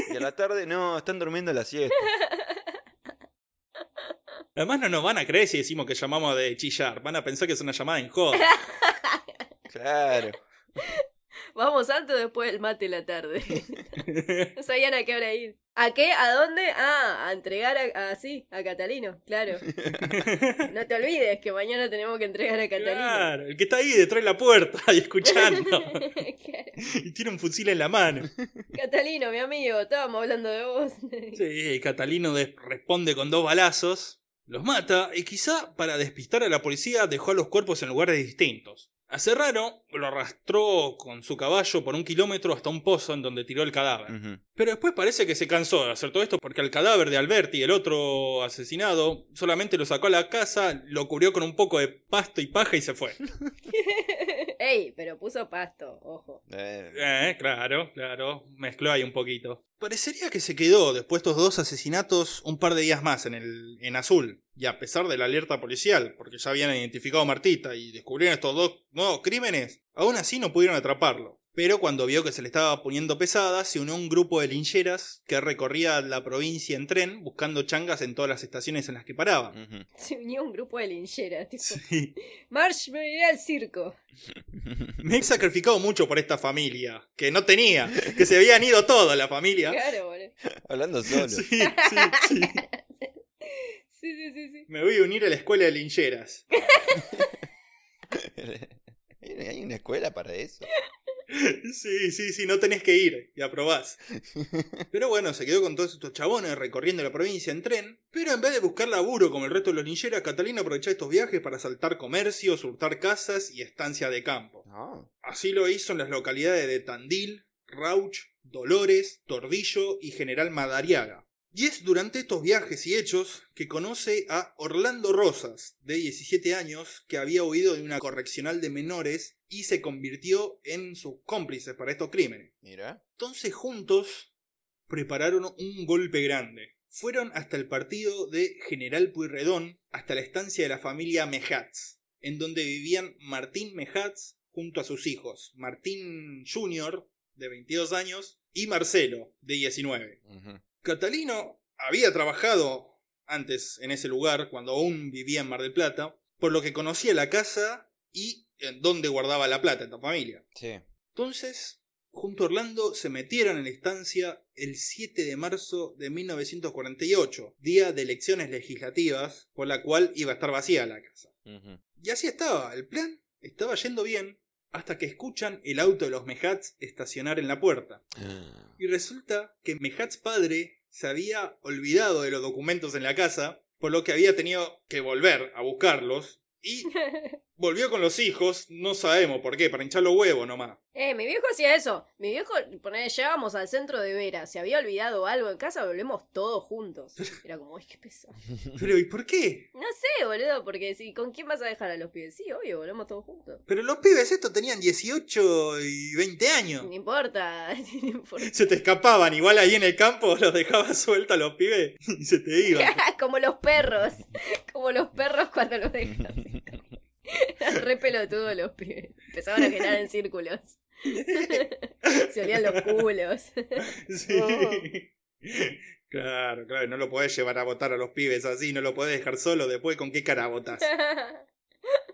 Y a la tarde, no, están durmiendo la siesta. Además no nos van a creer si decimos que llamamos de chillar, van a pensar que es una llamada en joda. Claro. Vamos antes o después del mate de la tarde. No sabían a qué hora ir. ¿A qué? ¿A dónde? Ah, a entregar a, a- sí, a Catalino, claro. No te olvides que mañana tenemos que entregar a Catalino. Claro, el que está ahí detrás de la puerta y escuchando. Claro. y tiene un fusil en la mano. Catalino, mi amigo, estábamos hablando de vos. Sí, Catalino responde con dos balazos, los mata y quizá para despistar a la policía dejó a los cuerpos en lugares distintos. A Serrano lo arrastró con su caballo por un kilómetro hasta un pozo en donde tiró el cadáver. Pero después parece que se cansó de hacer todo esto porque al cadáver de Alberti, el otro asesinado, solamente lo sacó a la casa, lo cubrió con un poco de pasto y paja y se fue. Ey, pero puso pasto, ojo. Eh, Eh, claro, claro. Mezcló ahí un poquito. Parecería que se quedó después de estos dos asesinatos un par de días más en el en azul. Y a pesar de la alerta policial, porque ya habían identificado a Martita y descubrieron estos dos nuevos crímenes, aún así no pudieron atraparlo. Pero cuando vio que se le estaba poniendo pesada, se unió a un grupo de lincheras que recorría la provincia en tren buscando changas en todas las estaciones en las que paraba. ujú. Se unió un grupo de lincheras, tipo. Sí. Marsh, me iré al circo. Me he sacrificado mucho por esta familia, que no tenía, que se habían ido toda la familia. Claro, boludo. Hablando solo. Sí, sí, sí. Sí, sí, sí, sí. Me voy a unir a la escuela de lincheras. ¿Hay una escuela para eso? Sí, sí, sí, no tenés que ir y aprobás. Pero bueno, se quedó con todos estos chabones recorriendo la provincia en tren. Pero en vez de buscar laburo como el resto de los lincheras, Catalina aprovechó estos viajes para asaltar comercios, hurtar casas y estancias de campo. No. Así lo hizo en las localidades de Tandil, Rauch, Dolores, Tordillo y General Madariaga. Y es durante estos viajes y hechos que conoce a Orlando Rosas, de 17 años, que había huido de una correccional de menores y se convirtió en sus cómplices para estos crímenes. Mira. Entonces juntos prepararon un golpe grande. Fueron hasta el partido de General Pueyrredón, hasta la estancia de la familia Mejats, en donde vivían Martín Mejats junto a sus hijos, Martín Jr., de 22 años, y Marcelo, de 19. Ujú. Catalino había trabajado antes en ese lugar, cuando aún vivía en Mar del Plata, por lo que conocía la casa y en dónde guardaba la plata esta familia. Sí. Entonces, junto a Orlando se metieron en la estancia el 7 de marzo de 1948, día de elecciones legislativas, por la cual iba a estar vacía la casa. Y así estaba, el plan estaba yendo bien, hasta que escuchan el auto de los Mejats estacionar en la puerta. Ah. Y resulta que Mejats padre se había olvidado de los documentos en la casa, por lo que había tenido que volver a buscarlos, y volvió con los hijos, no sabemos por qué, para hinchar los huevos nomás. Eh, mi viejo hacía eso. Mi viejo, poné, llegábamos al centro de Vera. Se había olvidado algo en casa, volvemos todos juntos. Era como, uy, qué pesado. Pero ¿y por qué? No sé, boludo, porque si, ¿con quién vas a dejar a los pibes? Sí, obvio, volvemos todos juntos. Pero los pibes estos tenían 18 y 20 años. No importa, no importa. Se te escapaban, igual ahí en el campo los dejabas sueltos a los pibes y se te iban. como los perros. Como los perros cuando los dejas. Re pelotudos los pibes. Empezaban a girar en círculos. Se olían los culos. Sí. Claro, claro, no lo podés llevar a votar a los pibes así, no lo podés dejar solo después con qué cara votás.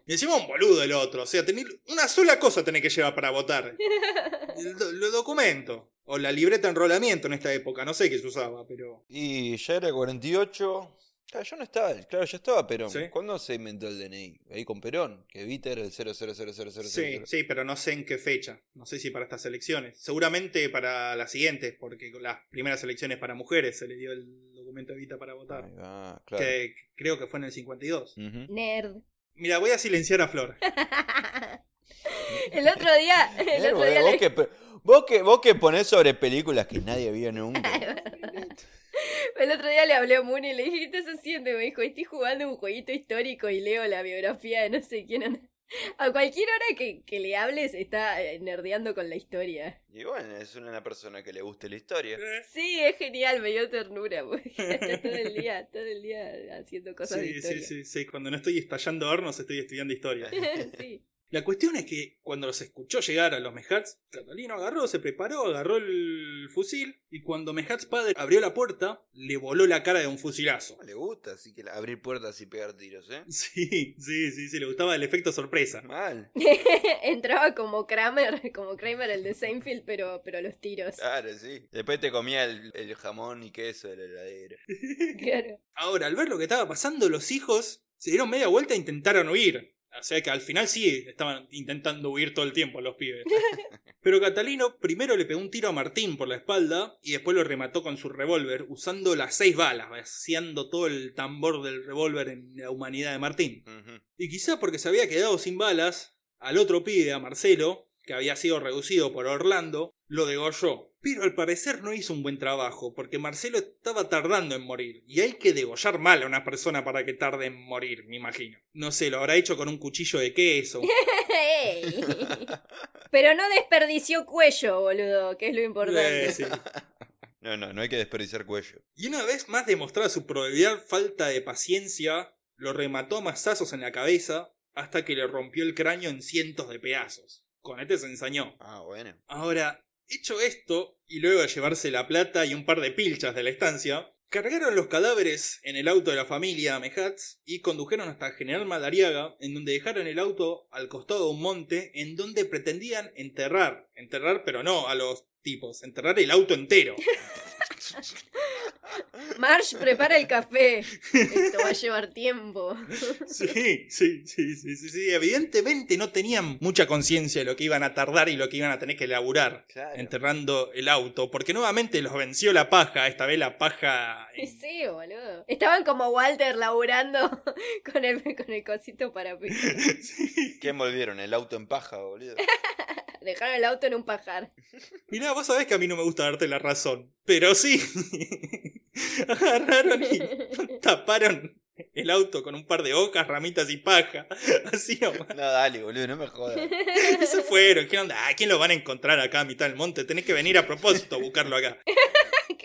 Y encima un boludo el otro, o sea, tener una sola cosa tenés que llevar para votar. El do- Los documentos. O la libreta de enrolamiento en esta época, no sé qué se usaba, pero... Y ya era 48. Claro, yo no estaba, claro, ya estaba Perón. Sí. ¿Cuándo se inventó el DNI? Ahí con Perón, que Evita era el 0000000. Sí, sí, pero no sé en qué fecha. No sé si para estas elecciones. Seguramente para las siguientes, porque con las primeras elecciones para mujeres se le dio el documento de Evita para votar. Ahí va, claro. Que creo que fue en el 52. Ujú. Nerd. Mira, voy a silenciar a Flor. El otro día, el Eh, otro día vos le- que, pe- vos, que, vos que ponés sobre películas que nadie vio nunca. El otro día le hablé a Moon y le dije, ¿qué estás haciendo? Y me dijo, estoy jugando un jueguito histórico y leo la biografía de no sé quién. A cualquier hora que, que le hables está eh, nerdeando con la historia. Y bueno, es una persona que le guste la historia. Sí, es genial, me dio ternura. porque está todo el día, todo el día haciendo cosas de Sí, sí, historia. sí, sí. Cuando no estoy estallando hornos, estoy estudiando historia. Sí. La cuestión es que cuando los escuchó llegar a los Mejats, Catalino agarró, se preparó, agarró el fusil y cuando Mejats padre abrió la puerta, le voló la cara de un fusilazo. No le gusta así que abrir puertas y pegar tiros, ¿eh? Sí, sí, sí, sí, le gustaba el efecto sorpresa. Mal. Entraba como Kramer, como Kramer el de Seinfeld, pero, pero a los tiros. Claro, sí. Después te comía el, el jamón y queso de la heladera. Claro. Ahora, al ver lo que estaba pasando, los hijos se dieron media vuelta e intentaron huir. O sea que al final sí estaban intentando huir todo el tiempo los pibes. Pero Catalino primero le pegó un tiro a Martín por la espalda y después lo remató con su revólver usando las seis balas, vaciando todo el tambor del revólver en la humanidad de Martín. Y quizá porque se había quedado sin balas, al otro pibe, a Marcelo, que había sido reducido por Orlando, lo degolló. Pero al parecer no hizo un buen trabajo, porque Marcelo estaba tardando en morir. Y hay que degollar mal a una persona para que tarde en morir, me imagino. No sé, lo habrá hecho con un cuchillo de queso. ¡Ey! Pero no desperdició cuello, boludo, que es lo importante. Eh, sí. No, no, no hay que desperdiciar cuello. Y una vez más demostrada su probabilidad falta de paciencia, lo remató a mazazos en la cabeza hasta que le rompió el cráneo en cientos de pedazos. Con este se ensañó. Ah, bueno. Ahora, hecho esto, y luego de llevarse la plata y un par de pilchas de la estancia, cargaron los cadáveres en el auto de la familia Mejats y condujeron hasta General Madariaga, en donde dejaron el auto al costado de un monte en donde pretendían enterrar, enterrar pero no a los tipos, enterrar el auto entero. Marsh, prepara el café. Esto va a llevar tiempo. Sí, sí, sí, sí, sí, sí. Evidentemente no tenían mucha conciencia de lo que iban a tardar y lo que iban a tener que laburar Claro. enterrando el auto, porque nuevamente los venció la paja, esta vez la paja... en- Sí, boludo. Estaban como Walter laburando con el, con el cosito para Sí. ¿Qué envolvieron? ¿El auto en paja, boludo? Dejaron el auto en un pajar. Mirá, vos sabés que a mí no me gusta darte la razón, pero sí. Agarraron y taparon el auto con un par de hojas, ramitas y paja. Así nomás. No, dale, boludo, no me jodas. Y se fueron. Dijeron, ah, ¿quién lo van a encontrar acá a mitad del monte? Tenés que venir a propósito a buscarlo acá.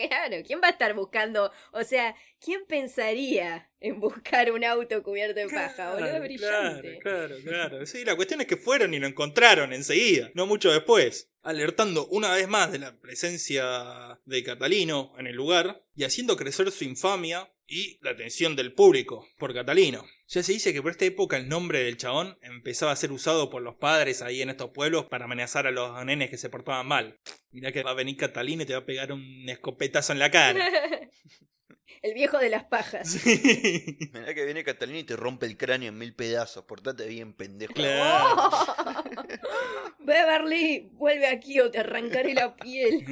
Claro, ¿quién va a estar buscando? O sea, ¿quién pensaría en buscar un auto cubierto en paja, boludo? Brillante. Claro, claro, claro. Sí, la cuestión es que fueron y lo encontraron enseguida, no mucho después, alertando una vez más de la presencia de Catalino en el lugar y haciendo crecer su infamia y la atención del público por Catalino. Ya se dice que por esta época el nombre del chabón empezaba a ser usado por los padres ahí en estos pueblos para amenazar a los nenes que se portaban mal. Mirá que va a venir Catalino y te va a pegar un escopetazo en la cara. el viejo de las pajas. Sí. Mirá que viene Catalina y te rompe el cráneo en mil pedazos. Portate bien, pendejo. Claro. ¡Oh! Beverly, vuelve aquí o te arrancaré la piel.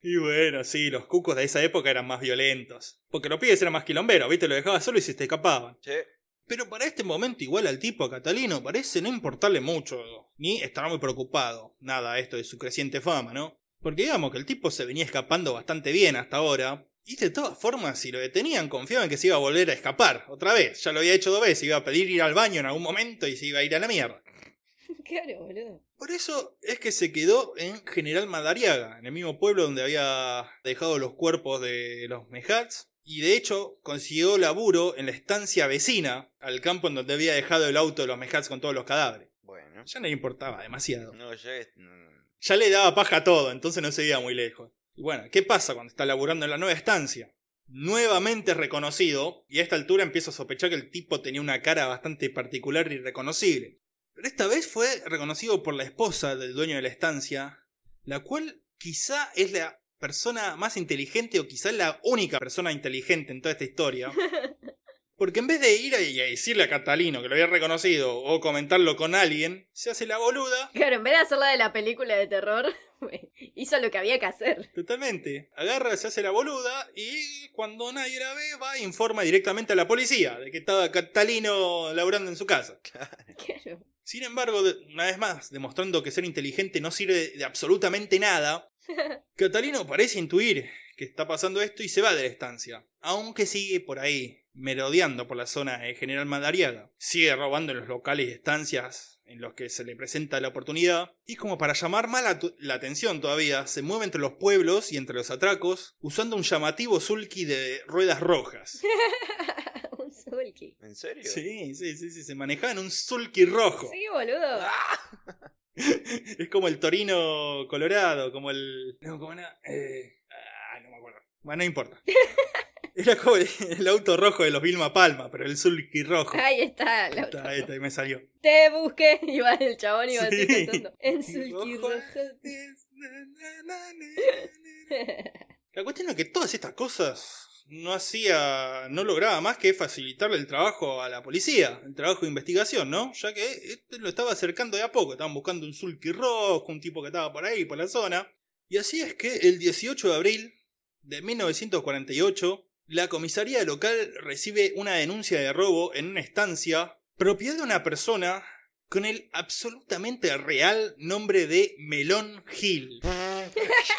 Y bueno, sí, los cucos de esa época eran más violentos. Porque los pibes eran más quilomberos, ¿viste? Lo dejabas solo y se te escapaban. Pero para este momento, igual al tipo, a Catalino, parece no importarle mucho. Ni estar muy preocupado. Nada, esto de su creciente fama, ¿no? Porque digamos que el tipo se venía escapando bastante bien hasta ahora. Y de todas formas, si lo detenían, confiaban en que se iba a volver a escapar. Otra vez. Ya lo había hecho dos veces. Iba a pedir ir al baño en algún momento y se iba a ir a la mierda. Claro, boludo. Por eso es que se quedó en General Madariaga, en el mismo pueblo donde había dejado los cuerpos de los Mejats. Y de hecho consiguió laburo en la estancia vecina al campo en donde había dejado el auto de los Mejats con todos los cadáveres. bueno. Ya no le importaba demasiado. No, ya es. Ya le daba paja a todo, entonces no se iba muy lejos. Y bueno, ¿qué pasa cuando está laburando en la nueva estancia? Nuevamente reconocido, y a esta altura empiezo a sospechar que el tipo tenía una cara bastante particular y reconocible. Pero esta vez fue reconocido por la esposa del dueño de la estancia, la cual quizá es la persona más inteligente o quizá la única persona inteligente en toda esta historia. Porque en vez de ir a- decirle a Catalino que lo había reconocido o comentarlo con alguien, se hace la boluda Claro, en vez de hacerla de la película de terror, hizo lo que había que hacer. Totalmente. Agarra, se hace la boluda y cuando nadie la ve va e informa directamente a la policía de que estaba Catalino laburando en su casa. Claro. Sin embargo, una vez más, demostrando que ser inteligente no sirve de absolutamente nada, Catalino parece intuir que está pasando esto y se va de la estancia, aunque sigue por ahí, merodeando por la zona de General Madariaga. Sigue robando en los locales y estancias en los que se le presenta la oportunidad, y como para llamar más la, atención todavía, se mueve entre los pueblos y entre los atracos, usando un llamativo sulky de ruedas rojas. Un sulky. ¿En serio? Sí, sí, sí, sí, se manejaba en un sulky rojo. Sí, boludo. Es como el Torino Colorado, como el. No, como era. Eh... Ah, no me acuerdo. Bueno, no importa. Era como el, el auto rojo de los Vilma Palma, pero el Sulky rojo. Ahí está. la- Está, ahí está, ahí me salió. Te busqué. Iba el chabón iba así Sí. cantando. En sulky Rojo. La cuestión es que todas estas cosas no hacía, no lograba más que facilitarle el trabajo a la policía, el trabajo de investigación, ¿no? Ya que este lo estaba acercando de a poco, estaban buscando un sulky rojo, un tipo que estaba por ahí, por la zona. Y así es que el 18 de abril de 1948, la comisaría local recibe una denuncia de robo en una estancia, propiedad de una persona con el absolutamente real nombre de Melón Hill.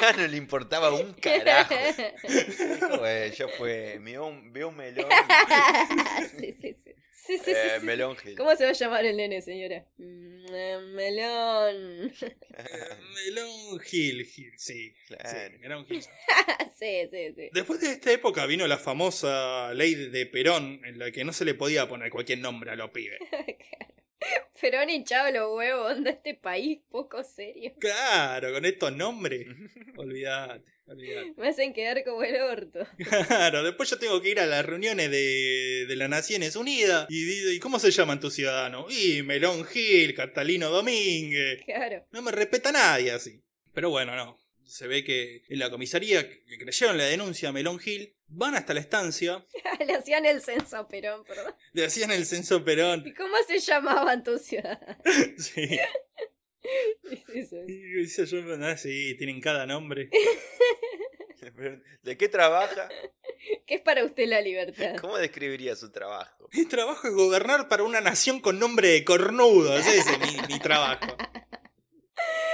Ya no le importaba un carajo. Dijo, "Eh, ya fue. Veo un melón. sí, sí, sí. Sí, sí, sí, Eh, sí. melón Gil. ¿Cómo se va a llamar el nene, señora? Mm, eh, melón. Melón Hill, Hill, sí. Claro. sí, Melón Hill. sí, sí, sí. Después de esta época vino la famosa ley de Perón, en la que no se le podía poner cualquier nombre a los pibes. Perón hinchado los huevos, onda este país poco serio. Claro, con estos nombres. Olvídate, olvídate. Me hacen quedar como el orto. Claro, después yo tengo que ir a las reuniones de, de las Naciones Unidas. Y, digo, ¿Y cómo se llaman tus ciudadanos? Y Melón Gil, Catalino Domínguez. Claro. No me respeta nadie así. Pero bueno, no. Se ve que en la comisaría que creyeron la denuncia a Melón Gil, van hasta la estancia, Le hacían el censo Perón, perdón. le hacían el censo Perón. ¿Y cómo se llamaban tus ciudadanos? Sí. Es. Yo, ah, sí, tienen cada nombre. ¿De qué trabaja? ¿Qué es para usted la libertad? ¿Cómo describiría su trabajo? Mi trabajo es gobernar para una nación con nombre de cornudo. Ese es mi, mi trabajo.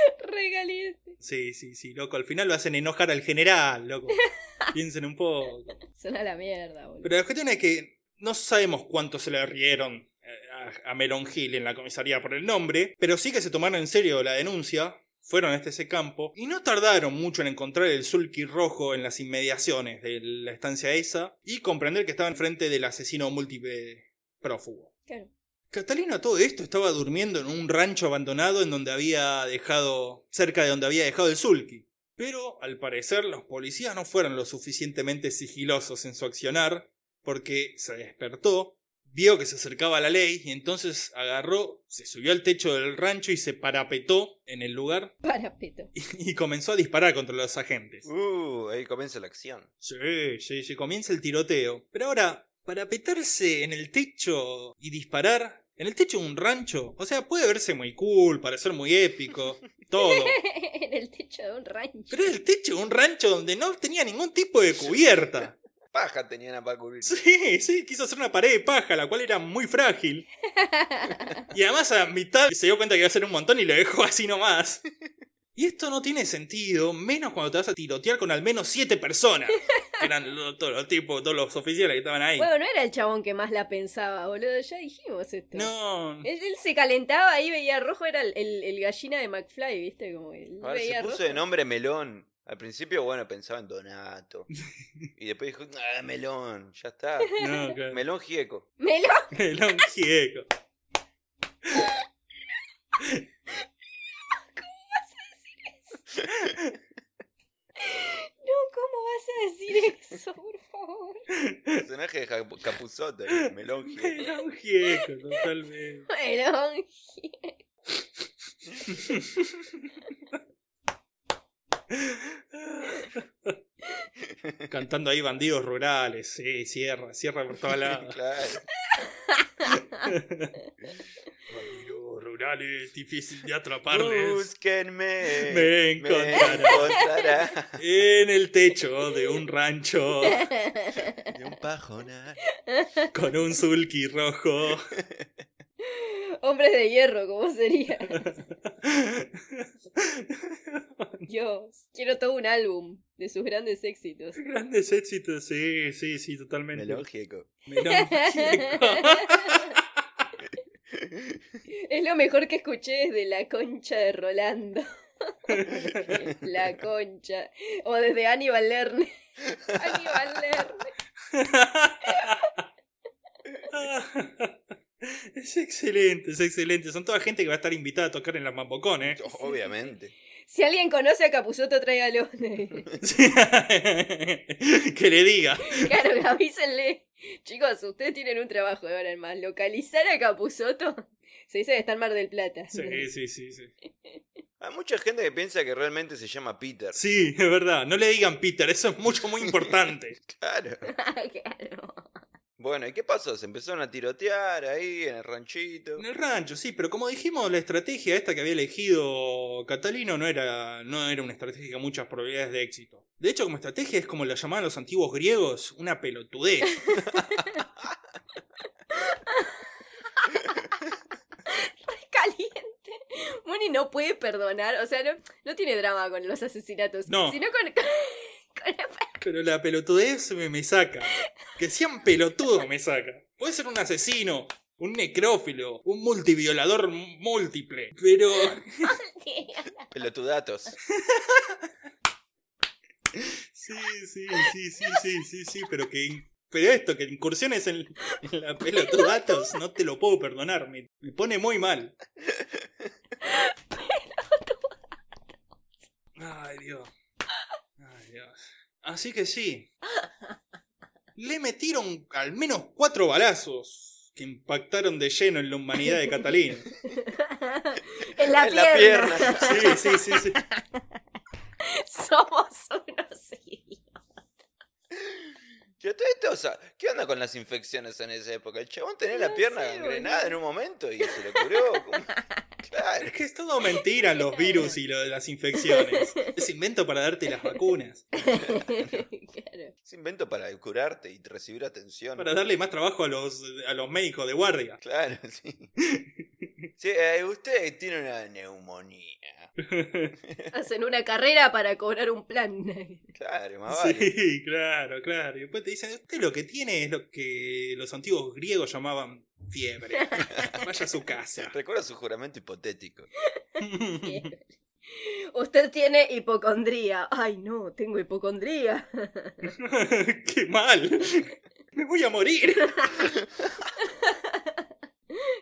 Regaliente. Sí, sí, sí, loco. Al final lo hacen enojar al general, loco. Piensen un poco. Suena la mierda, boludo. Pero la cuestión es que no sabemos cuánto se le rieron eh, a, a Melon Hill en la comisaría por el nombre, pero sí que se tomaron en serio la denuncia. Fueron a este campo y no tardaron mucho en encontrar el sulky rojo en las inmediaciones de la estancia esa y comprender que estaba enfrente del asesino múltiple prófugo. Claro. Catalina todo esto estaba durmiendo en un rancho abandonado en donde había dejado, cerca de donde había dejado el sulky. Pero al parecer los policías no fueron lo suficientemente sigilosos en su accionar, porque se despertó, vio que se acercaba la ley y entonces agarró, se subió al techo del rancho y se parapetó en el lugar Parapeto. y, y comenzó a disparar contra los agentes. Uh, ahí comienza la acción. Sí, sí, sí, comienza el tiroteo. Pero ahora, para petarse en el techo y disparar, en el techo de un rancho, o sea, puede verse muy cool, parecer muy épico, todo. en el techo de un rancho. Pero era el techo de un rancho donde no tenía ningún tipo de cubierta. Paja tenían para cubrir. Sí, sí, quiso hacer una pared de paja, la cual era muy frágil. Y además a mitad se dio cuenta que iba a ser un montón y lo dejó así nomás. Y esto no tiene sentido, menos cuando te vas a tirotear con al menos siete personas. Que eran lo- todos los tipos, todos los oficiales que estaban ahí. Bueno, no era el chabón que más la pensaba, boludo. Ya dijimos esto. No. Él, él se calentaba ahí, veía rojo, era el, el- el gallina de McFly, ¿viste? Como él Ahora se veía puso rojo. de nombre Melón. Al principio, bueno, pensaba en Donato. Y después dijo, ah, Melón, ya está. No, claro. Melón Gieco. Melón. Melón Gieco. No, ¿cómo vas a decir eso, por favor? Personaje de eh, Melón. Melón Gieco, totalmente. Melón. Cantando ahí bandidos rurales, sí, cierra, cierra por todos lados. Claro. Bandidos rurales, difícil de atraparles. Búsquenme. Me encontrarán. encontrará. En el techo de un rancho De un pajonal. con un sulky rojo. Hombres de hierro, ¿cómo sería? Dios. Quiero todo un álbum de sus grandes éxitos. Grandes éxitos, sí, sí, sí, totalmente. Gieco. Es lo mejor que escuché desde la concha de Rolando. La concha. O desde Aníbal Lerner. Aníbal Lerner. Es excelente, es excelente. Son toda gente que va a estar invitada a tocar en la Mambocón, ¿eh? Obviamente. Si alguien conoce a Capuzoto, tráigalo. Que le diga. Claro, avísenle. Chicos, ustedes tienen un trabajo de ahora en más. Localizar a Capuzoto. Se dice que está en Mar del Plata. Sí, sí, sí, sí. Hay mucha gente que piensa que realmente se llama Peter. Sí, es verdad. No le digan Peter, eso es mucho, muy importante. Claro. claro. Bueno, ¿y qué pasó? Se empezaron a tirotear ahí en el ranchito. En el rancho, sí, pero como dijimos, la estrategia esta que había elegido Catalino no era, no era una estrategia con muchas probabilidades de éxito. De hecho, como estrategia es como la llamaban los antiguos griegos, una pelotudez. puede perdonar. O sea, no, no tiene drama con los asesinatos. No. Sino con. Pero la pelotudez me, me saca. Que sean pelotudos me saca. Puede ser un asesino, un necrófilo, un multiviolador múltiple. Pero. Pelotudatos. Sí, sí, sí, sí, sí, sí, sí, pero que. Pero esto, que incursiones en, en la pelotudatos, no te lo puedo perdonar. Me, me pone muy mal. Ay, Dios. Así que sí. Le metieron al menos cuatro balazos que impactaron de lleno en la humanidad de Catalina. en la En la pierna. pierna. Sí, sí, sí, sí. Somos unos idiotas. Yo, todo esto, o sea, ¿Qué onda con las infecciones en esa época? El chabón tenía la No pierna sé, gangrenada boludo. en un momento y se le curó. Claro. Es que es todo mentira los virus y lo de las infecciones. Es invento para darte las vacunas. claro. Es invento para curarte y recibir atención. Para darle más trabajo a los, a los médicos de guardia. Claro, sí. Sí, eh, usted tiene una neumonía. Hacen una carrera para cobrar un plan. Claro, más vale. Sí, claro, claro. Y después te dicen, usted lo que tiene es lo que los antiguos griegos llamaban fiebre. Vaya a su casa. Recuerda su juramento hipotético. Usted tiene hipocondría. Ay, no, tengo hipocondría. ¡Qué mal! ¡Me voy a morir!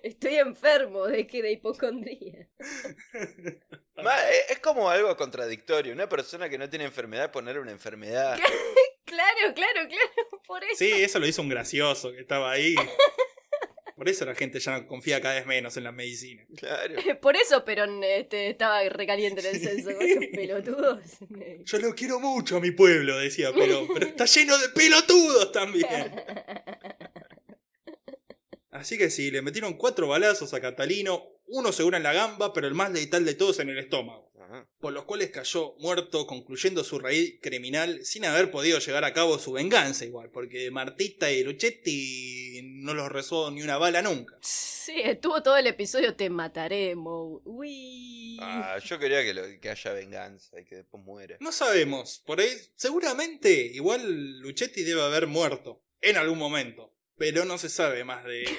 Estoy enfermo de que de hipocondría. Ma- eh, Es como algo contradictorio. Una persona que no tiene enfermedad poner una enfermedad. Claro, claro, claro. Por eso. Sí, eso lo hizo un gracioso que estaba ahí. Por eso la gente ya confía cada vez menos en la medicina. Claro. Por eso Perón este, estaba recaliente en el censo con los pelotudos. Yo lo quiero mucho a mi pueblo, decía, pero, pero está lleno de pelotudos también. Así que sí, le metieron cuatro balazos a Catalino, uno seguro en la gamba, pero el más letal de todos en el estómago, Ajá. por los cuales cayó muerto, concluyendo su raíz criminal sin haber podido llevar a cabo su venganza igual, porque Martita y Luchetti no los rezó ni una bala nunca. Sí, estuvo todo el episodio Te mataremos. Uy. Ah, yo quería que, lo- que haya venganza y que después muera. No sabemos, por ahí seguramente igual Luchetti debe haber muerto en algún momento, pero no se sabe más de...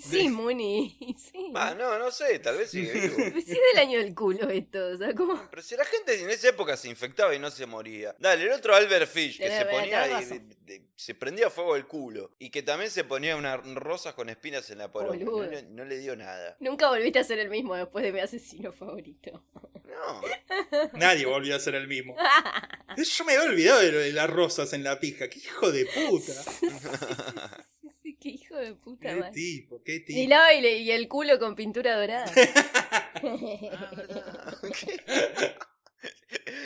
Sí, Muni. Sí. Ah, no, no sé, tal vez sigue vivo. Pues sí del año del culo esto, o sea, como... Pero si la gente en esa época se infectaba y no se moría. Dale, el otro Albert Fish, que se ponía y de- de- se prendía fuego el culo. Y que también se ponía unas rosas con espinas en la poronga. No, Boludo. le- no le dio nada. Nunca volviste a ser el mismo después de mi asesino favorito. No. Nadie volvió a ser el mismo. Yo me había olvidado de lo de las rosas en la pija. ¡Qué hijo de puta! De puta ¡Qué madre. tipo, qué Y, tipo! no, y, le- y el culo con pintura dorada.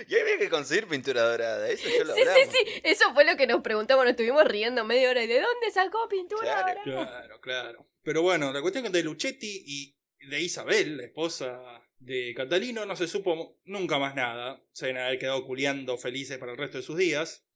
y ahí había que conseguir pintura dorada. Eso yo lo Sí, sí, hablamos. sí. Eso fue lo que nos preguntamos. Nos estuvimos riendo media hora. ¿Y de dónde sacó pintura Claro. dorada? Claro, claro. Pero bueno, la cuestión de Luchetti y de Isabel, la esposa de Catalino, no se supo nunca más nada. Se deben haber quedado culiando felices para el resto de sus días.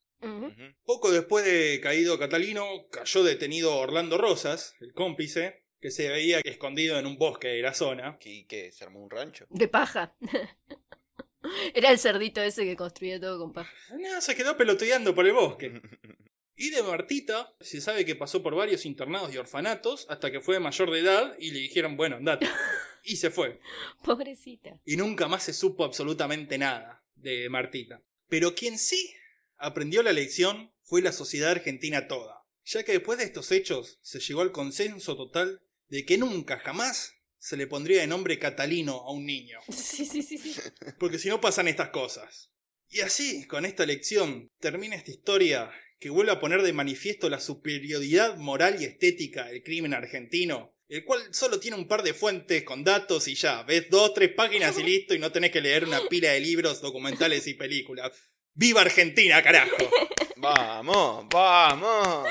Poco después de caído Catalino, cayó detenido Orlando Rosas, el cómplice, que se veía escondido en un bosque de la zona. ¿Qué, qué? ¿Se armó un rancho? De paja. Era el cerdito ese que construía todo con paja. No, se quedó peloteando por el bosque. Y de Martita, se sabe que pasó por varios internados y orfanatos hasta que fue mayor de edad y le dijeron, bueno, andate. Y se fue. Pobrecita. Y nunca más se supo absolutamente nada de Martita. Pero quien sí aprendió la lección fue la sociedad argentina toda, ya que después de estos hechos se llegó al consenso total de que nunca jamás se le pondría de nombre Catalino a un niño, Sí, sí, sí, sí. porque si no pasan estas cosas. Y así, con esta lección, termina esta historia que vuelve a poner de manifiesto la superioridad moral y estética del crimen argentino, el cual solo tiene un par de fuentes con datos y ya, ves dos, tres páginas y listo y no tenés que leer una pila de libros, documentales y películas. ¡Viva Argentina, carajo! Vamos, vamos.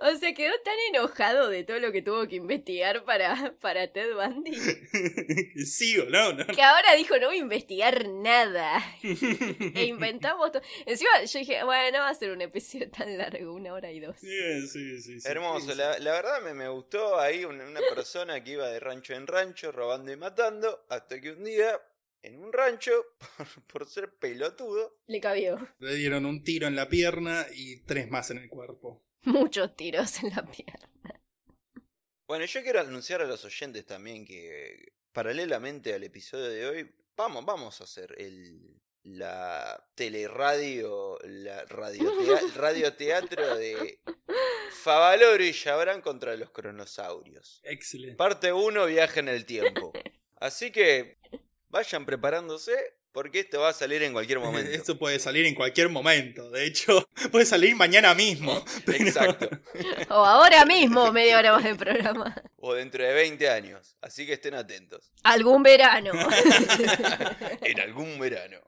O sea, quedó tan enojado de todo lo que tuvo que investigar para, para Ted Bundy Sigo, ¿no? no. que ahora dijo no voy a investigar nada. E inventamos todo. Encima yo dije, bueno, no va a ser un episodio tan largo, una hora y dos. Sí, sí, sí. Hermoso, Sí, la, la verdad me, me gustó ahí una, una persona que iba de rancho en rancho robando y matando, hasta que un día, en un rancho, por, por ser pelotudo, Le cabió Le dieron un tiro en la pierna y tres más en el cuerpo. muchos tiros en la pierna. Bueno, yo quiero anunciar a los oyentes también que paralelamente al episodio de hoy, vamos, vamos a hacer el la teleradio, la radiotea- radioteatro de Favaloro y Chabrán contra los cronosaurios. Excelente. Parte 1, viaje en el tiempo. Así que vayan preparándose porque esto va a salir en cualquier momento. Esto puede salir en cualquier momento. De hecho, puede salir mañana mismo. pero- Exacto. O ahora mismo, media hora más de programa. O dentro de 20 años. Así que estén atentos. Algún verano. En algún verano,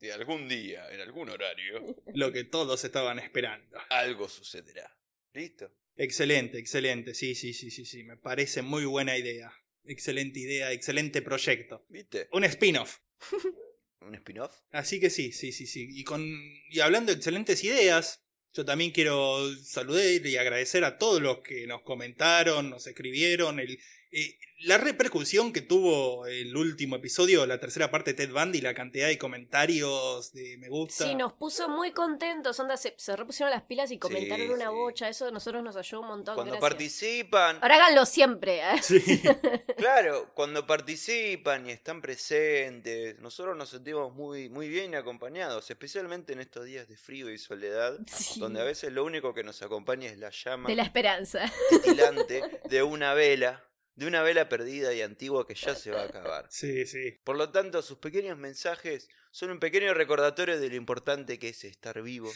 de algún día, en algún horario, Lo que todos estaban esperando. algo sucederá. ¿Listo? Excelente, excelente. Sí, sí, sí, sí, sí. Me parece muy buena idea. Excelente idea, excelente proyecto. ¿Viste? Un spin-off. ¿Un spin-off? Así que sí, sí, sí, sí. Y, con, y hablando de excelentes ideas, yo también quiero saludar y agradecer a todos los que nos comentaron, nos escribieron, el, eh, la repercusión que tuvo el último episodio, la tercera parte de Ted Bundy, la cantidad de comentarios de me gusta. Sí, nos puso muy contentos. Onda, se, se repusieron las pilas y comentaron Sí, una sí. bocha. Eso a nosotros nos ayudó un montón. Cuando gracias. participan, Ahora háganlo siempre. ¿eh? Sí. claro, cuando participan y están presentes, nosotros nos sentimos muy, muy bien acompañados, especialmente en estos días de frío y soledad, Sí. donde a veces lo único que nos acompaña es la llama De la esperanza. titilante de una vela, de una vela perdida y antigua que ya se va a acabar. Sí, sí. Por lo tanto, sus pequeños mensajes son un pequeño recordatorio de lo importante que es estar vivo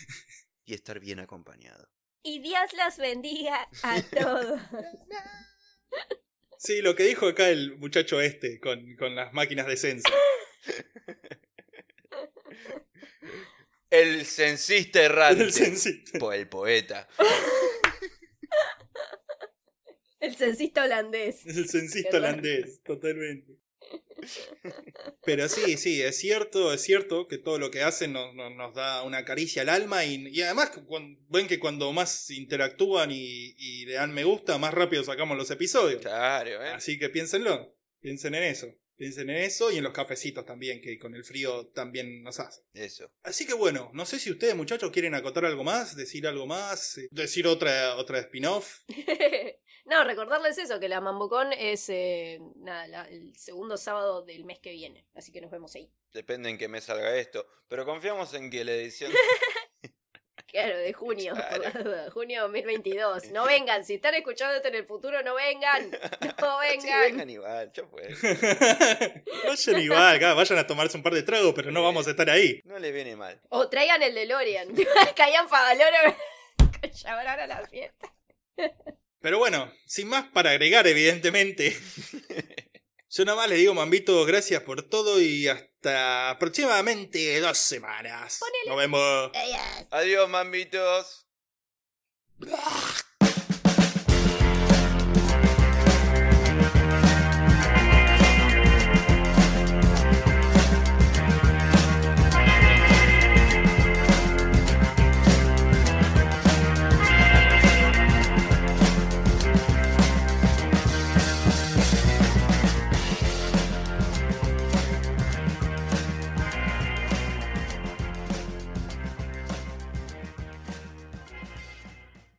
y estar bien acompañado. Y Dios los bendiga a todos. Sí, lo que dijo acá el muchacho este con, con las máquinas de censo. El censista errante. El censista. Po- el poeta. El censista holandés. Es el censista holandés, totalmente. Pero sí, sí, es cierto, es cierto que todo lo que hacen nos, nos- nos da una caricia al alma y, y además que cuan- ven que cuando más interactúan y, y le dan me gusta, más rápido sacamos los episodios. Claro, ¿eh? Así que piénsenlo, piensen en eso, piensen en eso y en los cafecitos también, que con el frío también nos hace. Eso. Así que bueno, no sé si ustedes muchachos quieren acotar algo más, decir algo más, eh, decir otra, otra spin-off. no, recordarles eso, que la Mambocón es eh, nada, la- el segundo sábado del mes que viene. Así que nos vemos ahí. Depende en qué me salga esto. Pero confiamos en que la edición. Claro, de junio, por la Claro. duda. Junio 2022. No vengan, si están escuchando esto en el futuro, no vengan. No Sí, vengan. vengan igual, ya fue. vayan igual, acá, vayan a tomarse un par de tragos, pero no vamos a estar ahí. No le viene mal. O traigan el DeLorean. Caían Favaloro Chabrán a la fiesta. Pero bueno, sin más para agregar, evidentemente. Yo nada más les digo, Mambito, gracias por todo y hasta aproximadamente dos semanas. Ponele. Nos vemos. Adiós. Adiós, mambitos.